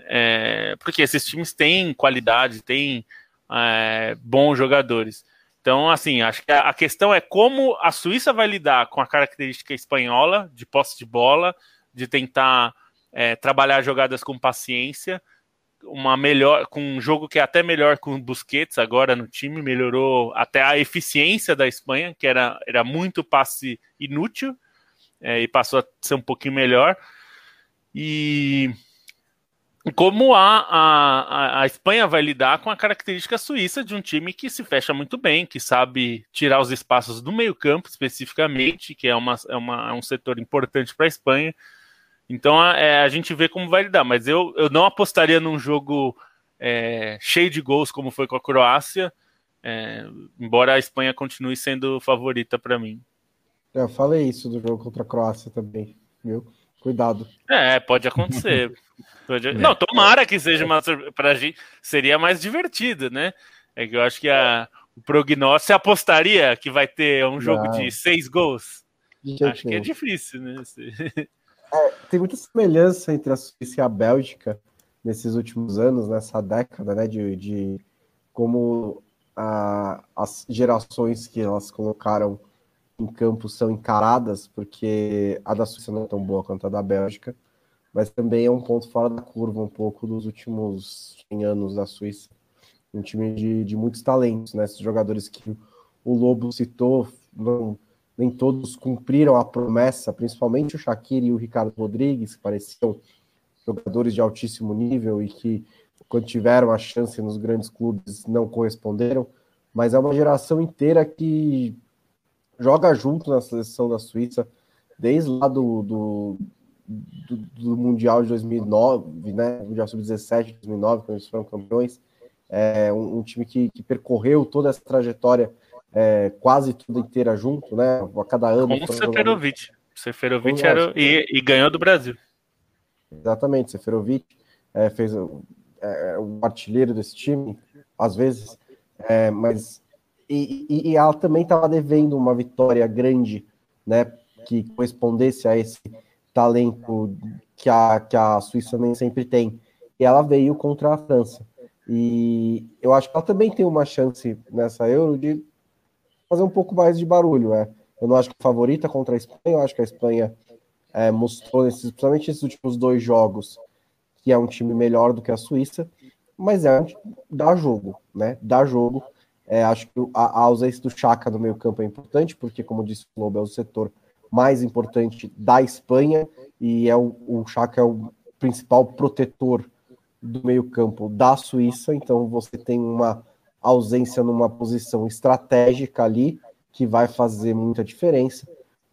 é, porque esses times têm qualidade, têm é, bons jogadores. Então, assim, acho que a questão é como a Suíça vai lidar com a característica espanhola de posse de bola, de tentar é, trabalhar jogadas com paciência, uma melhor, com um jogo que é até melhor com Busquets agora no time, melhorou até a eficiência da Espanha, que era, era muito passe inútil, é, e passou a ser um pouquinho melhor. E como a, a, a Espanha vai lidar com a característica suíça de um time que se fecha muito bem, que sabe tirar os espaços do meio-campo especificamente, que é, uma, é, uma, é um setor importante para a Espanha. Então a, é, a gente vê como vai lidar, mas eu, eu não apostaria num jogo é, cheio de gols como foi com a Croácia, é, embora a Espanha continue sendo favorita para mim. Eu falei isso do jogo contra a Croácia também, viu? Cuidado. É, pode acontecer. pode... É. Não, tomara que seja uma pra gente seria mais divertido, né? É que eu acho que a, o prognóstico você apostaria que vai ter um jogo Não. de seis gols. acho que é difícil, né? É, tem muita semelhança entre a Suíça e a Bélgica nesses últimos anos, nessa década, né? De, de como a, as gerações que elas colocaram em campo são encaradas, porque a da Suíça não é tão boa quanto a da Bélgica, mas também é um ponto fora da curva um pouco dos últimos 100 anos da Suíça. Um time de, de muitos talentos, né? Esses jogadores que o Lobo citou, não, nem todos cumpriram a promessa, principalmente o Shaqiri e o Ricardo Rodrigues, que pareciam jogadores de altíssimo nível e que, quando tiveram a chance nos grandes clubes, não corresponderam. Mas é uma geração inteira que joga junto na seleção da Suíça, desde lá do, do, do, do Mundial de 2009, né? Mundial Sub-17 de 2009, quando eles foram campeões. É um, um time que, que, percorreu toda essa trajetória é, quase toda inteira junto, né? A cada ano. Como o Seferovic. Seferovic era, e, e, ganhou do Brasil. Exatamente, Seferovic é, fez o é, artilheiro desse time, às vezes, é, mas e, e, ela também estava devendo uma vitória grande, né, que correspondesse a esse talento que a, que a Suíça nem sempre tem. E ela veio contra a França. E eu acho que ela também tem uma chance nessa Euro de fazer um pouco mais de barulho. É. Eu não acho que a favorita contra a Espanha, eu acho que a Espanha é, mostrou, nesses, principalmente nesses últimos dois jogos, que é um time melhor do que a Suíça, mas é dá jogo, né? Dá jogo. É, acho que a, a, ausência do Chaka no meio campo é importante, porque, como disse o Globo, é o setor mais importante da Espanha e é o, o Chaka é o principal protetor do meio campo da Suíça, então você tem uma ausência numa posição estratégica ali que vai fazer muita diferença,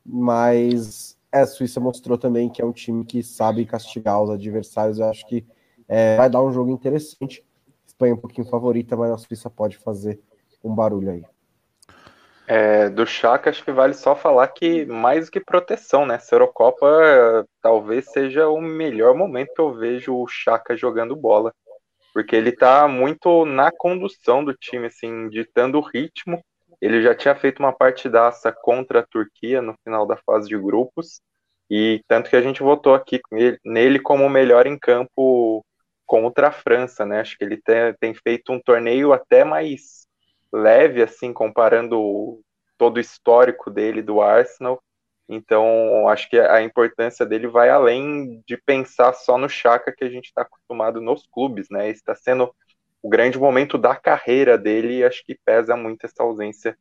mas a Suíça mostrou também que é um time que sabe castigar os adversários, eu acho que é, vai dar um jogo interessante. Espanha é um pouquinho favorita, mas a Suíça pode fazer um barulho aí. É, do Chaka, acho que vale só falar que mais do que proteção, né? Essa Eurocopa talvez seja o melhor momento que eu vejo o Chaka jogando bola. porque ele está muito na condução do time, assim, ditando o ritmo. Ele já tinha feito uma partidaça contra a Turquia no final da fase de grupos, e tanto que a gente votou aqui nele como o melhor em campo contra a França, né? Acho que ele tem, tem feito um torneio até mais leve, assim, comparando todo o histórico dele do Arsenal. Então, acho que a importância dele vai além de pensar só no Chaka que a gente está acostumado nos clubes, né? Está sendo o grande momento da carreira dele e acho que pesa muito essa ausência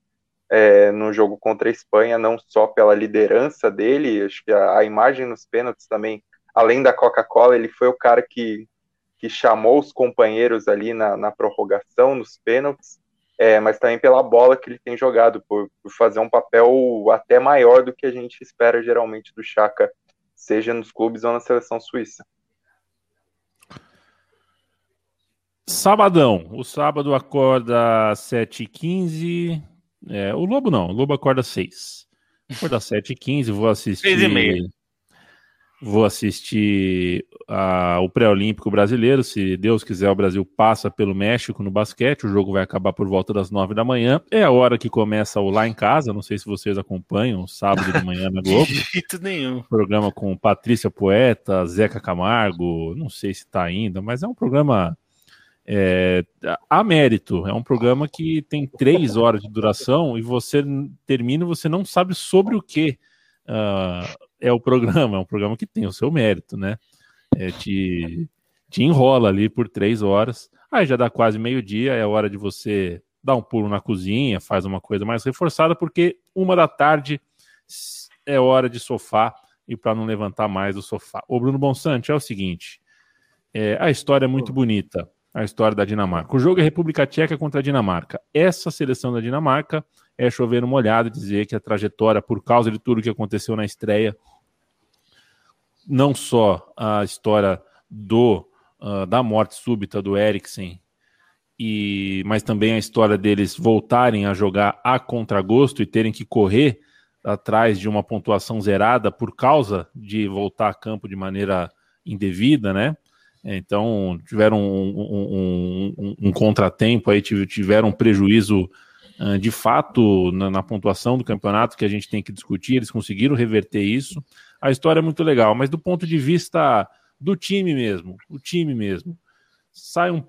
é, no jogo contra a Espanha, não só pela liderança dele, acho que a, a imagem nos pênaltis também, além da Coca-Cola, ele foi o cara que, que chamou os companheiros ali na, na prorrogação, nos pênaltis, é, mas também pela bola que ele tem jogado, por, por, fazer um papel até maior do que a gente espera geralmente do Chaka, seja nos clubes ou na seleção suíça. Sabadão. O sábado acorda às 7h15, é, o Lobo não, o Lobo acorda 6. Acorda às 7h15, vou assistir. 6 e meia. Vou assistir a, o pré-olímpico brasileiro. Se Deus quiser, o Brasil passa pelo México no basquete. O jogo vai acabar por volta das 9 da manhã. É a hora que começa o Lá em Casa. Não sei se vocês acompanham, sábado de manhã na Globo. de jeito nenhum. Programa com Patrícia Poeta, Zeca Camargo. Não sei se está ainda, mas é um programa é, há mérito, é um programa que tem três horas de duração e você termina e você não sabe sobre o que uh, é o programa. É um programa que tem o seu mérito, né? É, te, te enrola ali por três horas. Aí já dá quase meio-dia, é hora de você dar um pulo na cozinha, faz uma coisa mais reforçada, porque uma da tarde é hora de sofá e para não levantar mais do sofá. O Bruno Bonsante é o seguinte: é, a história é muito bonita a história da Dinamarca. O jogo é República Tcheca contra a Dinamarca. Essa seleção da Dinamarca é chover no molhado dizer que a trajetória, por causa de tudo que aconteceu na estreia, não só a história do uh, da morte súbita do Eriksen, e, mas também a história deles voltarem a jogar a contragosto e terem que correr atrás de uma pontuação zerada por causa de voltar a campo de maneira indevida, né? Então, tiveram um, um, um, um contratempo aí, tiveram um prejuízo de fato na, na, pontuação do campeonato que a gente tem que discutir. Eles conseguiram reverter isso. A história é muito legal, mas do ponto de vista do time mesmo, o time mesmo, sai um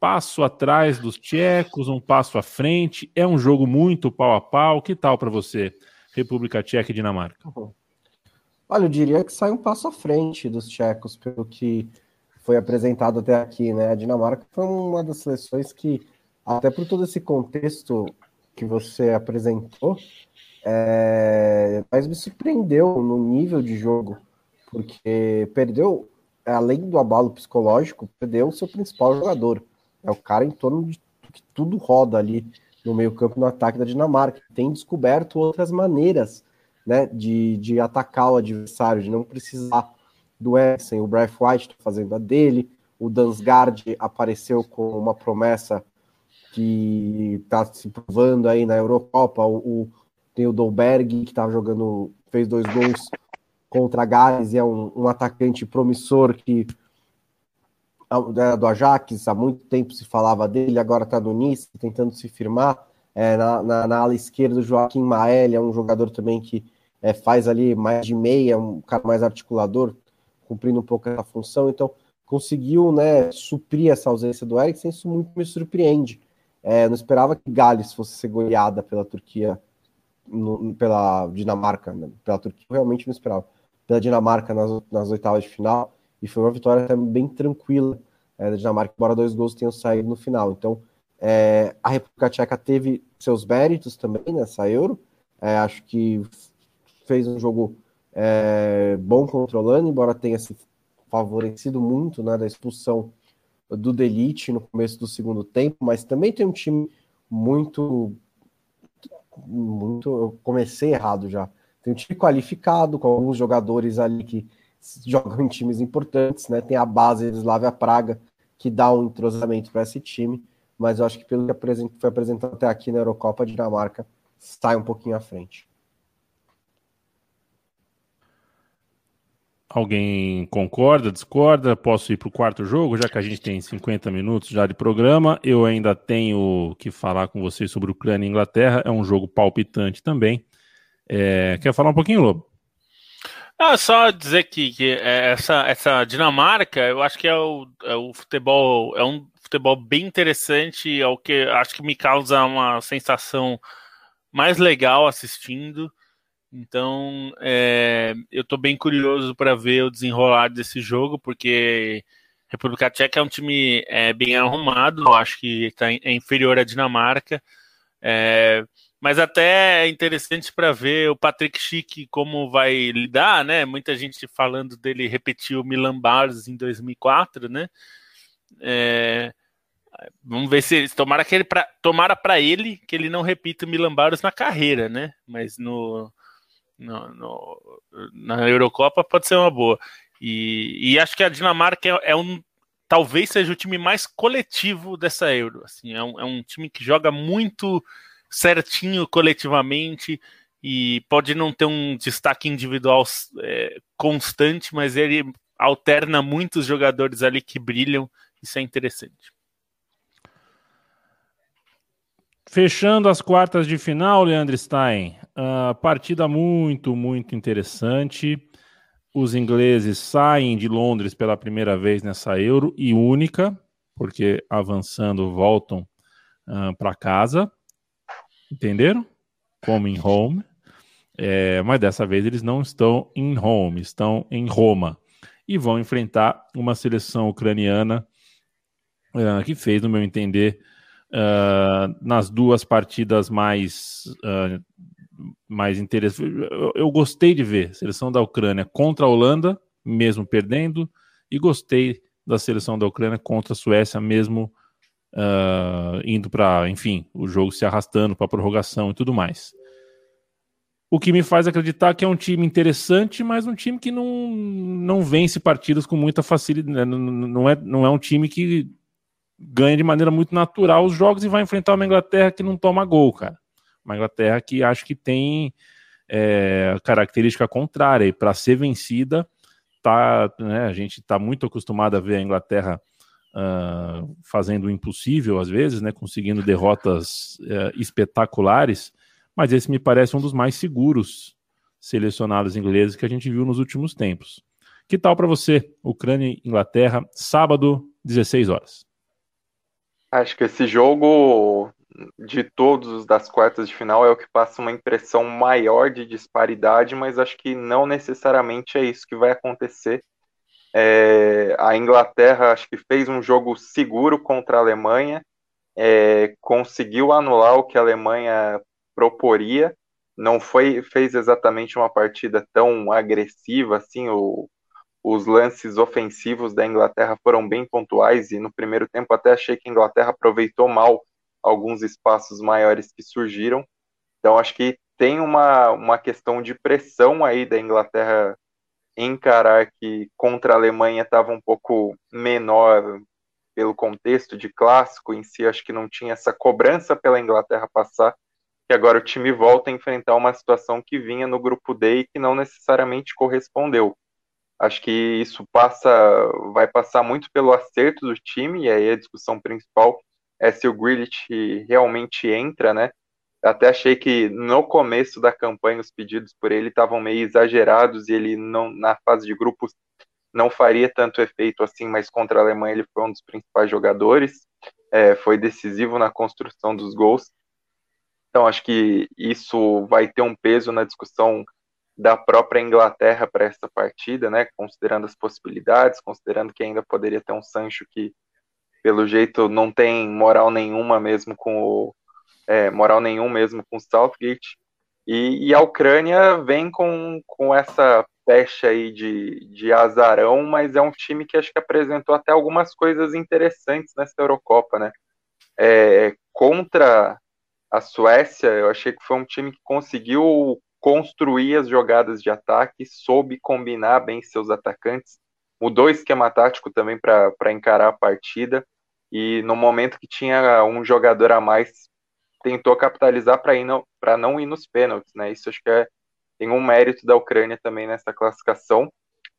passo atrás dos tchecos, um passo à frente. É um jogo muito pau a pau. Que tal para você, República Tcheca e Dinamarca? Olha, eu diria que sai um passo à frente dos tchecos, pelo que foi apresentado até aqui, né? A Dinamarca foi uma das seleções que, até por todo esse contexto que você apresentou, é, mas me surpreendeu no nível de jogo, porque perdeu, além do abalo psicológico, perdeu o seu principal jogador. É o cara em torno de que tudo roda ali no meio-campo no ataque da Dinamarca. Tem descoberto outras maneiras né, de, de atacar o adversário, de não precisar do Essen, o Bryce White está fazendo a dele, o Dansgaard apareceu com uma promessa que está se provando aí na Eurocopa, o, o tem o Dolberg que estava jogando, fez dois gols contra a Gales e é um, um atacante promissor que era do Ajax, há muito tempo se falava dele, agora está no Nice, tentando se firmar. É, na, na, na, ala esquerda, o Joaquim Mael é um jogador também que é, faz ali mais de meia, um cara mais articulador, cumprindo um pouco essa função, então conseguiu né, suprir essa ausência do Eriksen, isso muito me surpreende. É, não esperava que Gales fosse ser goleada pela Turquia, no, pela Dinamarca, né, pela Turquia, realmente não esperava. Pela Dinamarca nas, nas oitavas de final, e foi uma vitória até bem tranquila é, da Dinamarca, embora dois gols tenham saído no final. Então, é, a República Tcheca teve seus méritos também nessa Euro, é, acho que fez um jogo é, bom controlando, embora tenha se favorecido muito né, da expulsão do Delite no começo do segundo tempo, mas também tem um time muito. muito eu comecei errado já. Tem um time qualificado, com alguns jogadores ali que jogam em times importantes, né? Tem a base Slavia Praga, que dá um entrosamento para esse time, mas eu acho que pelo que foi apresentado até aqui na Eurocopa, a Dinamarca sai um pouquinho à frente. Alguém concorda, discorda? Posso ir para o quarto jogo, já que a gente tem 50 minutos já de programa. Eu ainda tenho que falar com vocês sobre Ucrânia e Inglaterra. É um jogo palpitante também. É... Quer falar um pouquinho, Lobo? Ah, só dizer que, que é, essa, essa Dinamarca, eu acho que é o, é o futebol, é um futebol bem interessante, é o que acho que me causa uma sensação mais legal assistindo. Então, é, eu estou bem curioso para ver o desenrolar desse jogo, porque República Tcheca é um time é, bem arrumado, eu acho que tá, é inferior à Dinamarca. É, mas até é interessante para ver o Patrick Schick como vai lidar, né? Muita gente falando dele repetir o Milan Bars em 2004, né? É, vamos ver se tomara que ele pra, tomara para ele que ele não repita o Milan Bars na carreira, né? Mas no no, no, na Eurocopa pode ser uma boa. E, e acho que a Dinamarca é, é, um. Talvez seja o time mais coletivo dessa Euro. Assim, é, um, é um time que joga muito certinho coletivamente e pode não ter um destaque individual é, constante, mas ele alterna muitos jogadores ali que brilham. Isso é interessante. Fechando as quartas de final, Leandro Stein, uh, partida muito, muito interessante. Os ingleses saem de Londres pela primeira vez nessa Euro e única, porque avançando voltam uh, para casa. Entenderam? Como em home. É, mas dessa vez eles não estão em home, estão em Roma. E vão enfrentar uma seleção ucraniana uh, que fez, no meu entender, uh, nas duas partidas mais, mais interessantes. Eu, eu, gostei de ver a seleção da Ucrânia contra a Holanda, mesmo perdendo, e gostei da seleção da Ucrânia contra a Suécia, mesmo uh, indo para, enfim, o jogo se arrastando para prorrogação e tudo mais. O que me faz acreditar que é um time interessante, mas um time que não, não vence partidas com muita facilidade. Né? Não, não, é, não é um time que ganha de maneira muito natural os jogos e vai enfrentar uma Inglaterra que não toma gol, cara. Uma Inglaterra que acho que tem é, característica contrária e para ser vencida, tá, né, a gente está muito acostumado a ver a Inglaterra uh, fazendo o impossível às vezes, né, conseguindo derrotas uh, espetaculares, mas esse me parece um dos mais seguros selecionados ingleses que a gente viu nos últimos tempos. Que tal para você, Ucrânia e Inglaterra, sábado, 16 horas? Acho que esse jogo de todos das quartas de final é o que passa uma impressão maior de disparidade, mas acho que não necessariamente é isso que vai acontecer. É, a Inglaterra acho que fez um jogo seguro contra a Alemanha, é, conseguiu anular o que a Alemanha proporia, não foi fez exatamente uma partida tão agressiva assim, o, os lances ofensivos da Inglaterra foram bem pontuais e no primeiro tempo até achei que a Inglaterra aproveitou mal alguns espaços maiores que surgiram. Então acho que tem uma, uma questão de pressão aí da Inglaterra encarar que contra a Alemanha estava um pouco menor pelo contexto de clássico em si, acho que não tinha essa cobrança pela Inglaterra passar, que agora o time volta a enfrentar uma situação que vinha no grupo D e que não necessariamente correspondeu. Acho que isso passa, vai passar muito pelo acerto do time, e aí a discussão principal é se o Grealish realmente entra, né? Até achei que no começo da campanha os pedidos por ele estavam meio exagerados e ele não na fase de grupos não faria tanto efeito assim, mas contra a Alemanha ele foi um dos principais jogadores, é, foi decisivo na construção dos gols. Então acho que isso vai ter um peso na discussão da própria Inglaterra para essa partida, né? Considerando as possibilidades, considerando que ainda poderia ter um Sancho que, pelo jeito, não tem moral nenhuma mesmo com o é, moral nenhum mesmo com o Southgate. E, e, a Ucrânia vem com, com essa pecha aí de, de azarão, mas é um time que acho que apresentou até algumas coisas interessantes nessa Eurocopa, né? É, contra a Suécia, eu achei que foi um time que conseguiu construir as jogadas de ataque, soube combinar bem seus atacantes, mudou o esquema tático também para encarar a partida e no momento que tinha um jogador a mais, tentou capitalizar para não ir nos pênaltis, né? Isso acho que é, tem um mérito da Ucrânia também nessa classificação.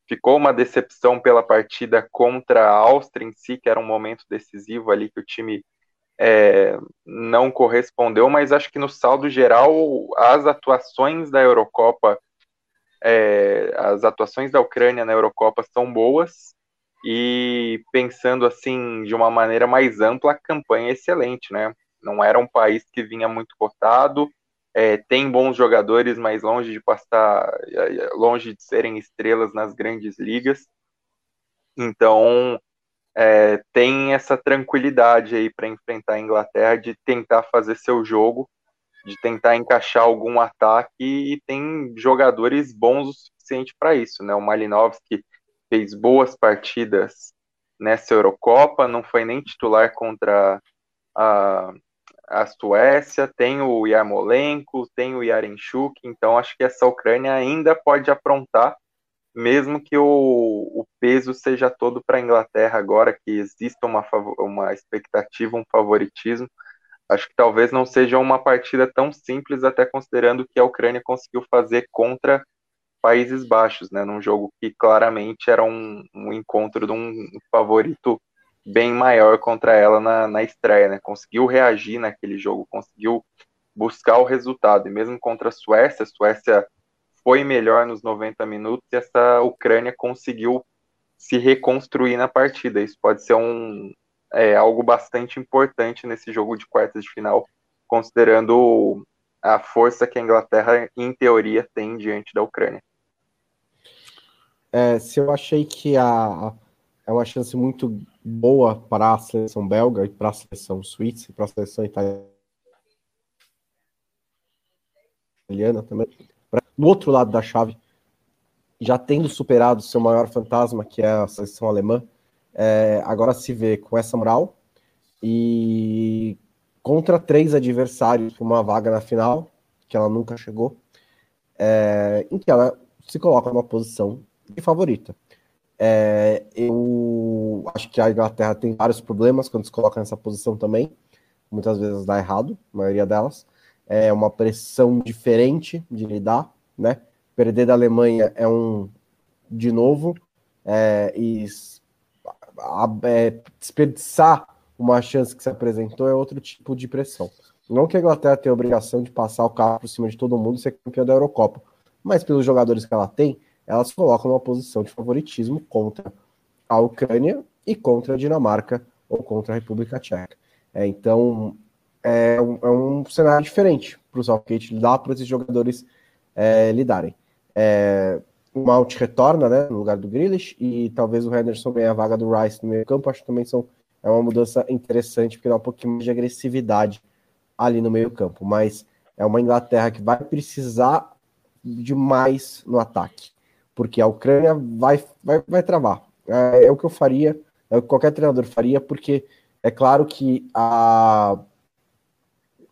ficou uma decepção pela partida contra a Áustria em si, que era um momento decisivo ali que o time é, não correspondeu, mas acho que no saldo geral as atuações da Eurocopa, é, as atuações da Ucrânia na Eurocopa são boas e pensando assim de uma maneira mais ampla, a campanha é excelente, né? Não era um país que vinha muito cotado, é, tem bons jogadores, mas longe de passar, longe de serem estrelas nas grandes ligas. Então, é, tem essa tranquilidade aí para enfrentar a Inglaterra de tentar fazer seu jogo, de tentar encaixar algum ataque e tem jogadores bons o suficiente para isso, né? O Malinovski fez boas partidas nessa Eurocopa, não foi nem titular contra a, a Suécia, tem o Yarmolenko, tem o Yarenchuk, então acho que essa Ucrânia ainda pode aprontar, mesmo que o, o peso seja todo para a Inglaterra agora, que exista uma, uma expectativa, um favoritismo. Acho que talvez não seja uma partida tão simples, até considerando que a Ucrânia conseguiu fazer contra Países Baixos, né, num jogo que claramente era um, um encontro de um favorito bem maior contra ela na, na estreia, né? Conseguiu reagir naquele jogo, conseguiu buscar o resultado. E mesmo contra a Suécia, a Suécia foi melhor nos 90 minutos e essa Ucrânia conseguiu se reconstruir na partida. Isso pode ser um, é, algo bastante importante nesse jogo de quartas de final, considerando a força que a Inglaterra, em teoria, tem diante da Ucrânia. É, se eu achei que a, é uma chance muito boa para a seleção belga e para a seleção suíça e para a seleção italiana também. No outro lado da chave, já tendo superado seu maior fantasma, que é a seleção alemã, é, agora se vê com essa moral e contra três adversários com uma vaga na final, que ela nunca chegou, é, em que ela se coloca numa posição de favorita. É, eu acho que a Inglaterra tem vários problemas quando se coloca nessa posição também. Muitas vezes dá errado, a maioria delas. É uma pressão diferente de lidar, né? Perder da Alemanha é um de novo é, e é, desperdiçar uma chance que se apresentou é outro tipo de pressão. Não que a Inglaterra tenha a obrigação de passar o carro por cima de todo mundo e ser campeã da Eurocopa, mas pelos jogadores que ela tem, elas colocam uma posição de favoritismo contra a Ucrânia e contra a Dinamarca ou contra a República Tcheca. É, então, é um, é um, cenário diferente para o Southgate lidar, para esses jogadores é, lidarem. É, o Mount retorna né, no lugar do Grealish e talvez o Henderson ganhe a vaga do Rice no meio campo. Acho que também são, é uma mudança interessante, porque dá um pouquinho mais de agressividade ali no meio campo. Mas é uma Inglaterra que vai precisar de mais no ataque porque a Ucrânia vai, vai, vai travar. É, é, o que eu faria, é o que qualquer treinador faria, porque é claro que a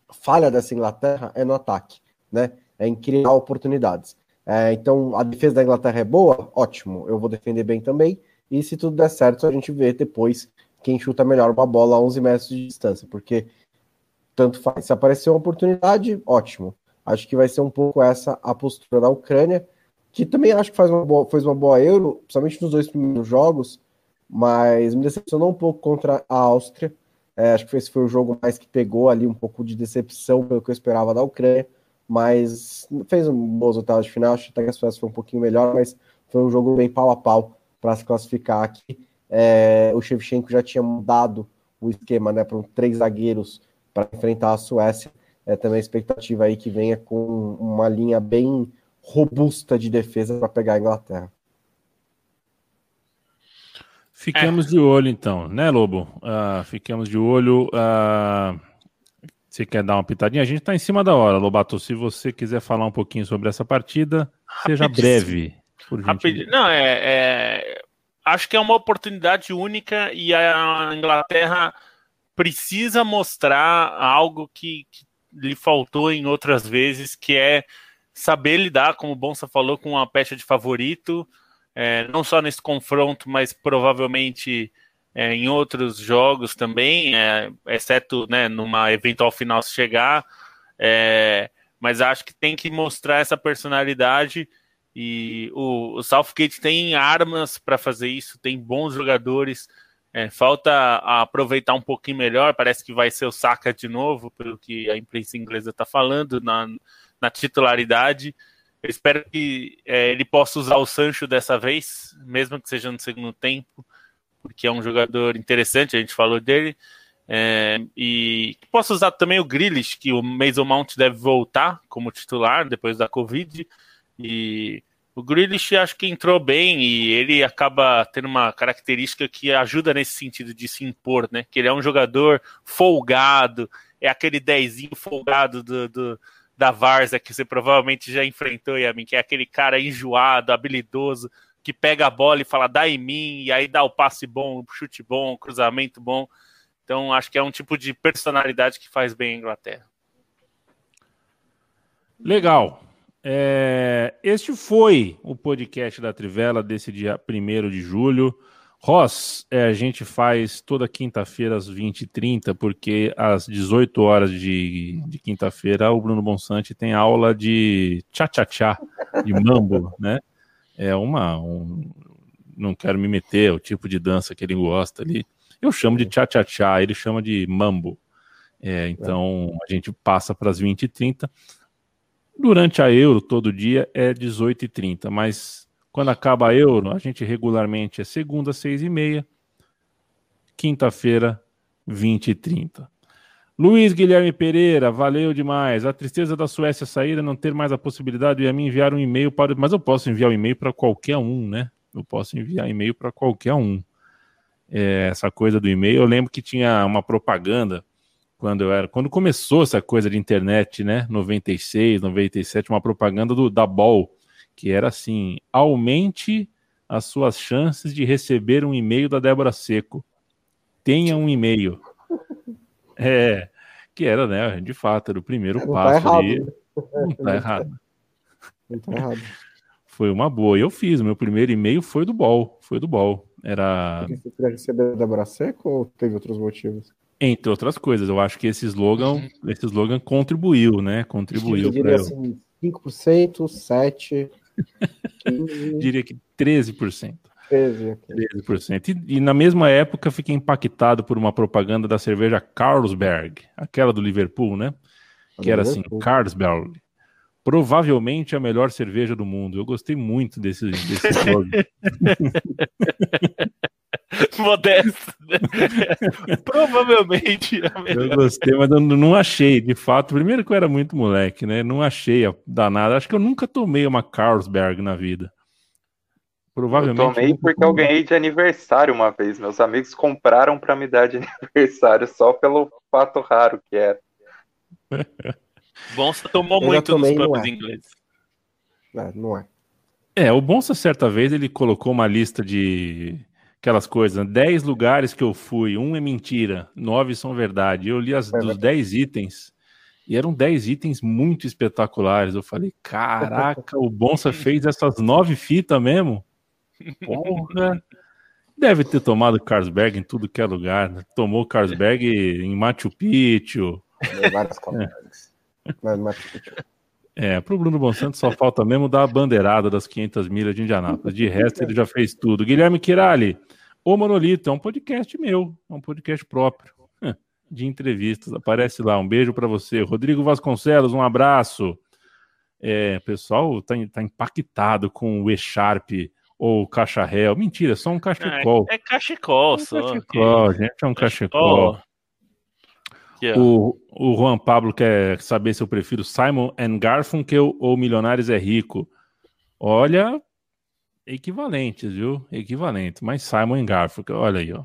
falha dessa Inglaterra é no ataque, né? É em criar oportunidades. É, então, a defesa da Inglaterra é boa? Ótimo, eu vou defender bem também. E se tudo der certo, a gente vê depois quem chuta melhor uma bola a 11 metros de distância, porque tanto faz. Se aparecer uma oportunidade, ótimo. Acho que vai ser um pouco essa a postura da Ucrânia que também acho que faz uma boa, fez uma boa Euro, principalmente nos dois primeiros jogos, mas me decepcionou um pouco contra a Áustria. É, acho que esse foi o jogo mais que pegou ali um pouco de decepção pelo que eu esperava da Ucrânia, mas fez um bom resultado de final. Acho que a Suécia foi um pouquinho melhor, mas foi um jogo bem pau a pau para se classificar aqui. É, o Shevchenko já tinha mudado o esquema né, para três zagueiros para enfrentar a Suécia. É também a expectativa aí que venha com uma linha bem robusta de defesa para pegar a Inglaterra. Ficamos é. de olho então, né, Lobo? Uh, ficamos de olho. Uh, você quer dar uma pitadinha? A gente está em cima da hora, Lobato. Se você quiser falar um pouquinho sobre essa partida, seja breve. Rapidinho. Não, é, é, Acho que é uma oportunidade única e a Inglaterra precisa mostrar algo que, que lhe faltou em outras vezes, que é saber lidar, como o Bonsa falou, com uma pecha de favorito, é, não só nesse confronto, mas provavelmente é, em outros jogos também, é, exceto né, numa eventual final se chegar. É, mas acho que tem que mostrar essa personalidade E o, o Southgate tem armas para fazer isso, tem bons jogadores. É, falta aproveitar um pouquinho melhor. Parece que vai ser o Saka de novo, pelo que a imprensa inglesa está falando, na, na titularidade. Eu espero que é, ele possa usar o Sancho dessa vez, mesmo que seja no segundo tempo, porque é um jogador interessante, a gente falou dele. É, e possa usar também o Grealish, que o Mason Mount deve voltar como titular depois da Covid. E o Grealish acho que entrou bem e ele acaba tendo uma característica que ajuda nesse sentido de se impor, né? Que ele é um jogador folgado, é aquele dezinho folgado do, do da Varsa que você provavelmente já enfrentou, Yamin, que é aquele cara enjoado, habilidoso, que pega a bola e fala dá em mim, e aí dá o passe bom, o chute bom, o cruzamento bom. Então acho que é um tipo de personalidade que faz bem a Inglaterra. Legal. É, este foi o podcast da Trivela desse dia 1 de julho. Ross, é, a gente faz toda quinta-feira às 20h30, porque às 18 horas de, de quinta-feira o Bruno Bonsante tem aula de tchá-tchá-tchá, de mambo, né? É uma. Um, não quero me meter, o tipo de dança que ele gosta ali. Eu chamo de tchá-tchá-tchá, ele chama de mambo. É, então a gente passa para as 20h30. Durante a Euro, todo dia é 18h30, mas quando acaba a Euro, a gente regularmente é segunda, 6h30, quinta-feira, 20h30. Luiz Guilherme Pereira, valeu demais. A tristeza da Suécia sair é não ter mais a possibilidade de me enviar um e-mail para. Mas eu posso enviar um e-mail para qualquer um, né? Eu posso enviar e-mail para qualquer um. É, essa coisa do e-mail, eu lembro que tinha uma propaganda quando eu era, quando começou essa coisa de internet, né, 96, 97, uma propaganda do da Ball, que era assim: aumente as suas chances de receber um e-mail da Débora Seco. Tenha um e-mail. É, que era, né, de fato, era o primeiro não tá passo tá ali. Né? Não tá errado. Não tá errado. Foi uma boa. Eu fiz, meu primeiro e-mail foi do Ball, foi do Ball. Era. Você queria receber a Débora Seco ou teve outros motivos? Entre outras coisas, eu acho que esse slogan, uhum. esse slogan contribuiu, né? Contribuiu para. Assim, 5%, 7%. Diria que 13%. 13%. 13%. E, e, na mesma época fiquei impactado por uma propaganda da cerveja Carlsberg, aquela do Liverpool, né? Que era assim, Carlsberg. Provavelmente a melhor cerveja do mundo. Eu gostei muito desse, desse. Modesto. Provavelmente. Eu gostei, mas eu não achei, de fato. Primeiro que eu era muito moleque, né? Não achei a danada. Acho que eu nunca tomei uma Carlsberg na vida. Provavelmente. Eu tomei porque eu ganhei de aniversário uma vez. Meus amigos compraram para me dar de aniversário só pelo fato raro que era. Bonsa tomou eu muito nos pubs é. ingleses. É, não é. É, o Bonsa certa vez ele colocou uma lista de aquelas coisas, né? 10 lugares que eu fui, um é mentira, nove são verdade. Eu li as é dos 10 itens e eram 10 itens muito espetaculares. Eu falei, caraca, o Bonsa fez essas nove fitas mesmo? Porra! Deve ter tomado Carlsberg em tudo que é lugar. Né? Tomou Carlsberg em Machu Picchu. É. É, pro Bruno Bonsanto só falta mesmo dar a bandeirada das 500 milhas de Indianápolis. De resto, ele já fez tudo. Guilherme Kirali, o Monolito, é um podcast meu, é um podcast próprio de entrevistas. Aparece lá, um beijo para você. Rodrigo Vasconcelos, um abraço. É, pessoal tá, tá impactado com o E-Sharp ou cacharel. Mentira, é só um cachecol. É, é cachecol, é só. Cachecol, gente, é um cachecol. cachecol. O, o Juan Pablo quer saber se eu prefiro Simon and Garfunkel ou Milionários é Rico. Olha, equivalentes, viu? Equivalente. Mas Simon Garfunkel, olha aí, ó.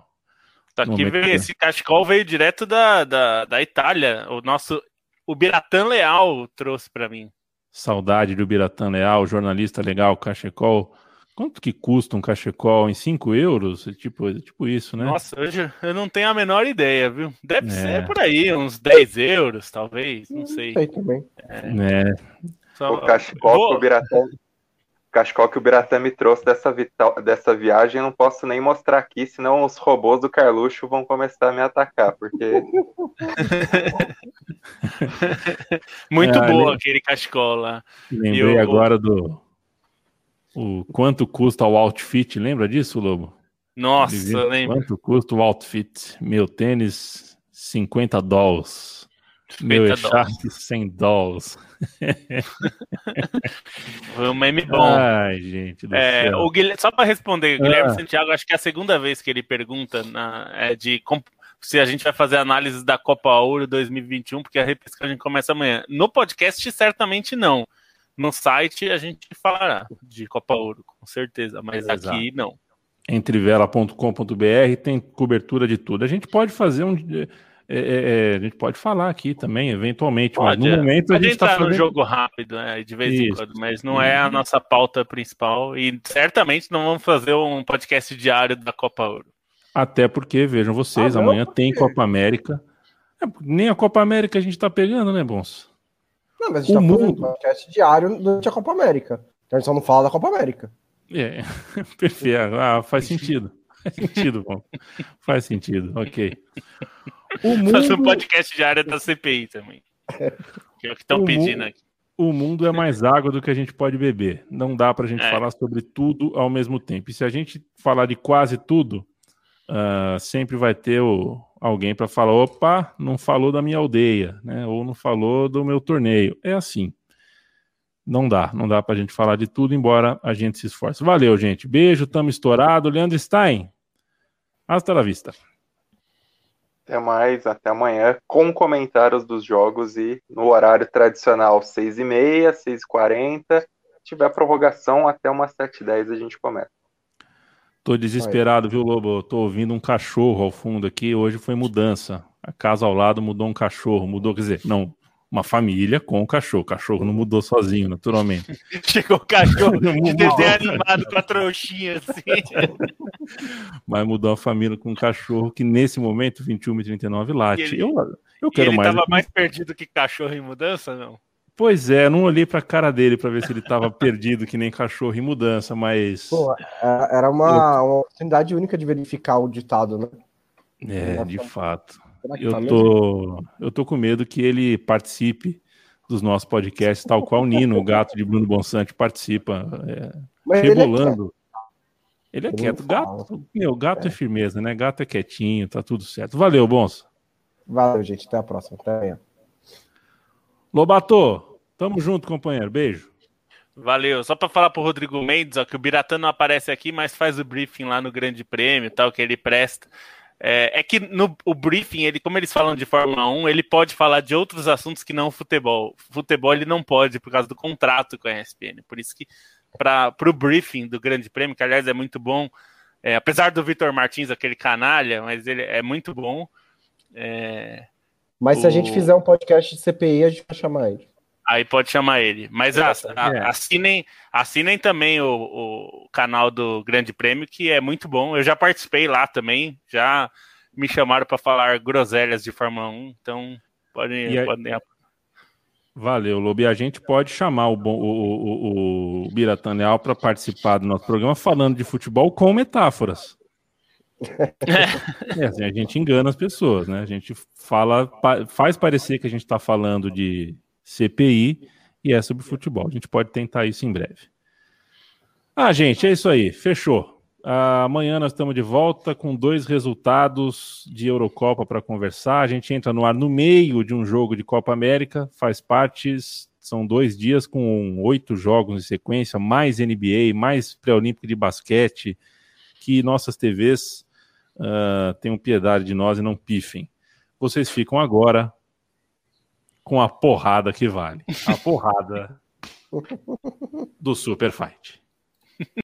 Tá aqui, veio, esse cachecol veio direto da, da, da Itália. O nosso. O Biratan Leal trouxe para mim. Saudade do Biratan Leal, jornalista legal, cachecol. Quanto que custa um cachecol? Em 5 euros? É tipo, tipo isso, né? Nossa, hoje eu não tenho a menor ideia, viu? Deve é. ser por aí, uns 10 euros, talvez, não sei. Sei também. É. é. Só... O cachecol Vou... que o Biratan cachecol que o Biratã me trouxe dessa, dessa viagem, não posso nem mostrar aqui, senão os robôs do Carluxo vão começar a me atacar, porque. Muito é, boa aquele cachecol lá. Lembrei eu... agora do. O quanto custa o outfit, lembra disso, Lobo? Nossa, lembro. Quanto custa o outfit? Meu tênis, 50 dólares. Meu echarpe, 100 dólares. Foi um meme bom. Ai, gente. É, o Guilherme, só para responder, o Guilherme ah. Santiago, acho que é a segunda vez que ele pergunta na, é de se a gente vai fazer análise da Copa Ouro 2021, porque a repescagem começa amanhã. No podcast, certamente não. No site a gente falará de Copa Ouro, com certeza, mas aqui não. Entrevela.com.br tem cobertura de tudo. A gente pode fazer um é, é, é, a gente pode falar aqui também, eventualmente, pode, mas no momento a, a gente está fazendo... no jogo rápido, né, de vez Isso. em quando, mas não é a nossa pauta principal e certamente não vamos fazer um podcast diário da Copa Ouro. Até porque, vejam vocês, ah, amanhã tem Copa América. É, nem a Copa América a gente está pegando, né, Bons? Não, mas a gente está mundo... fazendo um podcast diário durante a Copa América. Então a gente só não fala da Copa América. É, perfeito. Ah, faz sentido. Faz sentido, bom. Faz sentido, ok. O mundo... Fazer um podcast de área da CPI também. Que é o que estão pedindo aqui. O mundo é mais água do que a gente pode beber. Não dá para a gente é. falar sobre tudo ao mesmo tempo. E se a gente falar de quase tudo, uh, sempre vai ter o, alguém para falar: opa, não falou da minha aldeia, né? ou não falou do meu torneio. É assim. Não dá, não dá para a gente falar de tudo, embora a gente se esforce. Valeu, gente. Beijo, tamo estourado. Leandro Stein, hasta la vista. Até mais, até amanhã, com comentários dos jogos e no horário tradicional, 6h30, 6h40. Se tiver prorrogação, até umas 7h10 a gente começa. Tô desesperado, viu, Lobo? Tô ouvindo um cachorro ao fundo aqui. Hoje foi mudança. A casa ao lado mudou um cachorro. Mudou, quer dizer, não, uma família com o cachorro. O cachorro não mudou sozinho, naturalmente. Chegou o cachorro de desenho animado com a trouxinha assim. Mas mudou a família com um cachorro que nesse momento, 21 e 39, late. Ele, eu, eu quero ele mais. Ele tava mais perdido que cachorro em mudança, não? Pois é, não olhei pra cara dele para ver se ele tava perdido que nem cachorro em mudança, mas. Pô, é, era uma, uma oportunidade única de verificar o ditado, né? É, de fato. Eu tá tô, eu tô com medo que ele participe dos nossos podcasts, tal qual o Nino, o gato de Bruno Bonsante, participa, é, rebolando. Ele é quieto. Gato, meu, gato é. é. firmeza, né? Gato é quietinho, tá tudo certo. Valeu, Bonso. Valeu, gente. Até a próxima. Até amanhã. Lobato, tamo junto, companheiro. Beijo. Valeu. Só para falar pro Rodrigo Mendes, ó, que o Biratã não aparece aqui, mas faz o briefing lá no Grande Prêmio, tal, que ele presta. É, é, que no o briefing, ele, como eles falam de Fórmula 1, ele pode falar de outros assuntos que não futebol. Futebol ele não pode por causa do contrato com a ESPN. Por isso que para o briefing do Grande Prêmio, que aliás é muito bom, é, apesar do Vitor Martins, aquele canalha, mas ele é muito bom. É, mas o... se a gente fizer um podcast de CPI, a gente vai chamar ele. Aí pode chamar ele. Mas é, assinem, assinem também o, o, canal do Grande Prêmio, que é muito bom. Eu já participei lá também, já me chamaram para falar groselhas de Fórmula 1, então podem. podem... Valeu, Lobo. E a gente pode chamar o, o, o, o Biratan Leal para participar do nosso programa falando de futebol com metáforas. É, assim, a gente engana as pessoas, né? A gente fala, faz parecer que a gente está falando de CPI e é sobre futebol. A gente pode tentar isso em breve. Ah, gente, é isso aí. Fechou. Amanhã nós estamos de volta com dois resultados de Eurocopa para conversar. A gente entra no ar no meio de um jogo de Copa América, faz parte. São dois dias com oito jogos em sequência, mais NBA, mais pré-olímpico de basquete, que nossas TVs uh, ah, tenham piedade de nós e não pifem. Vocês ficam agora com a porrada que vale. A porrada do Super Fight.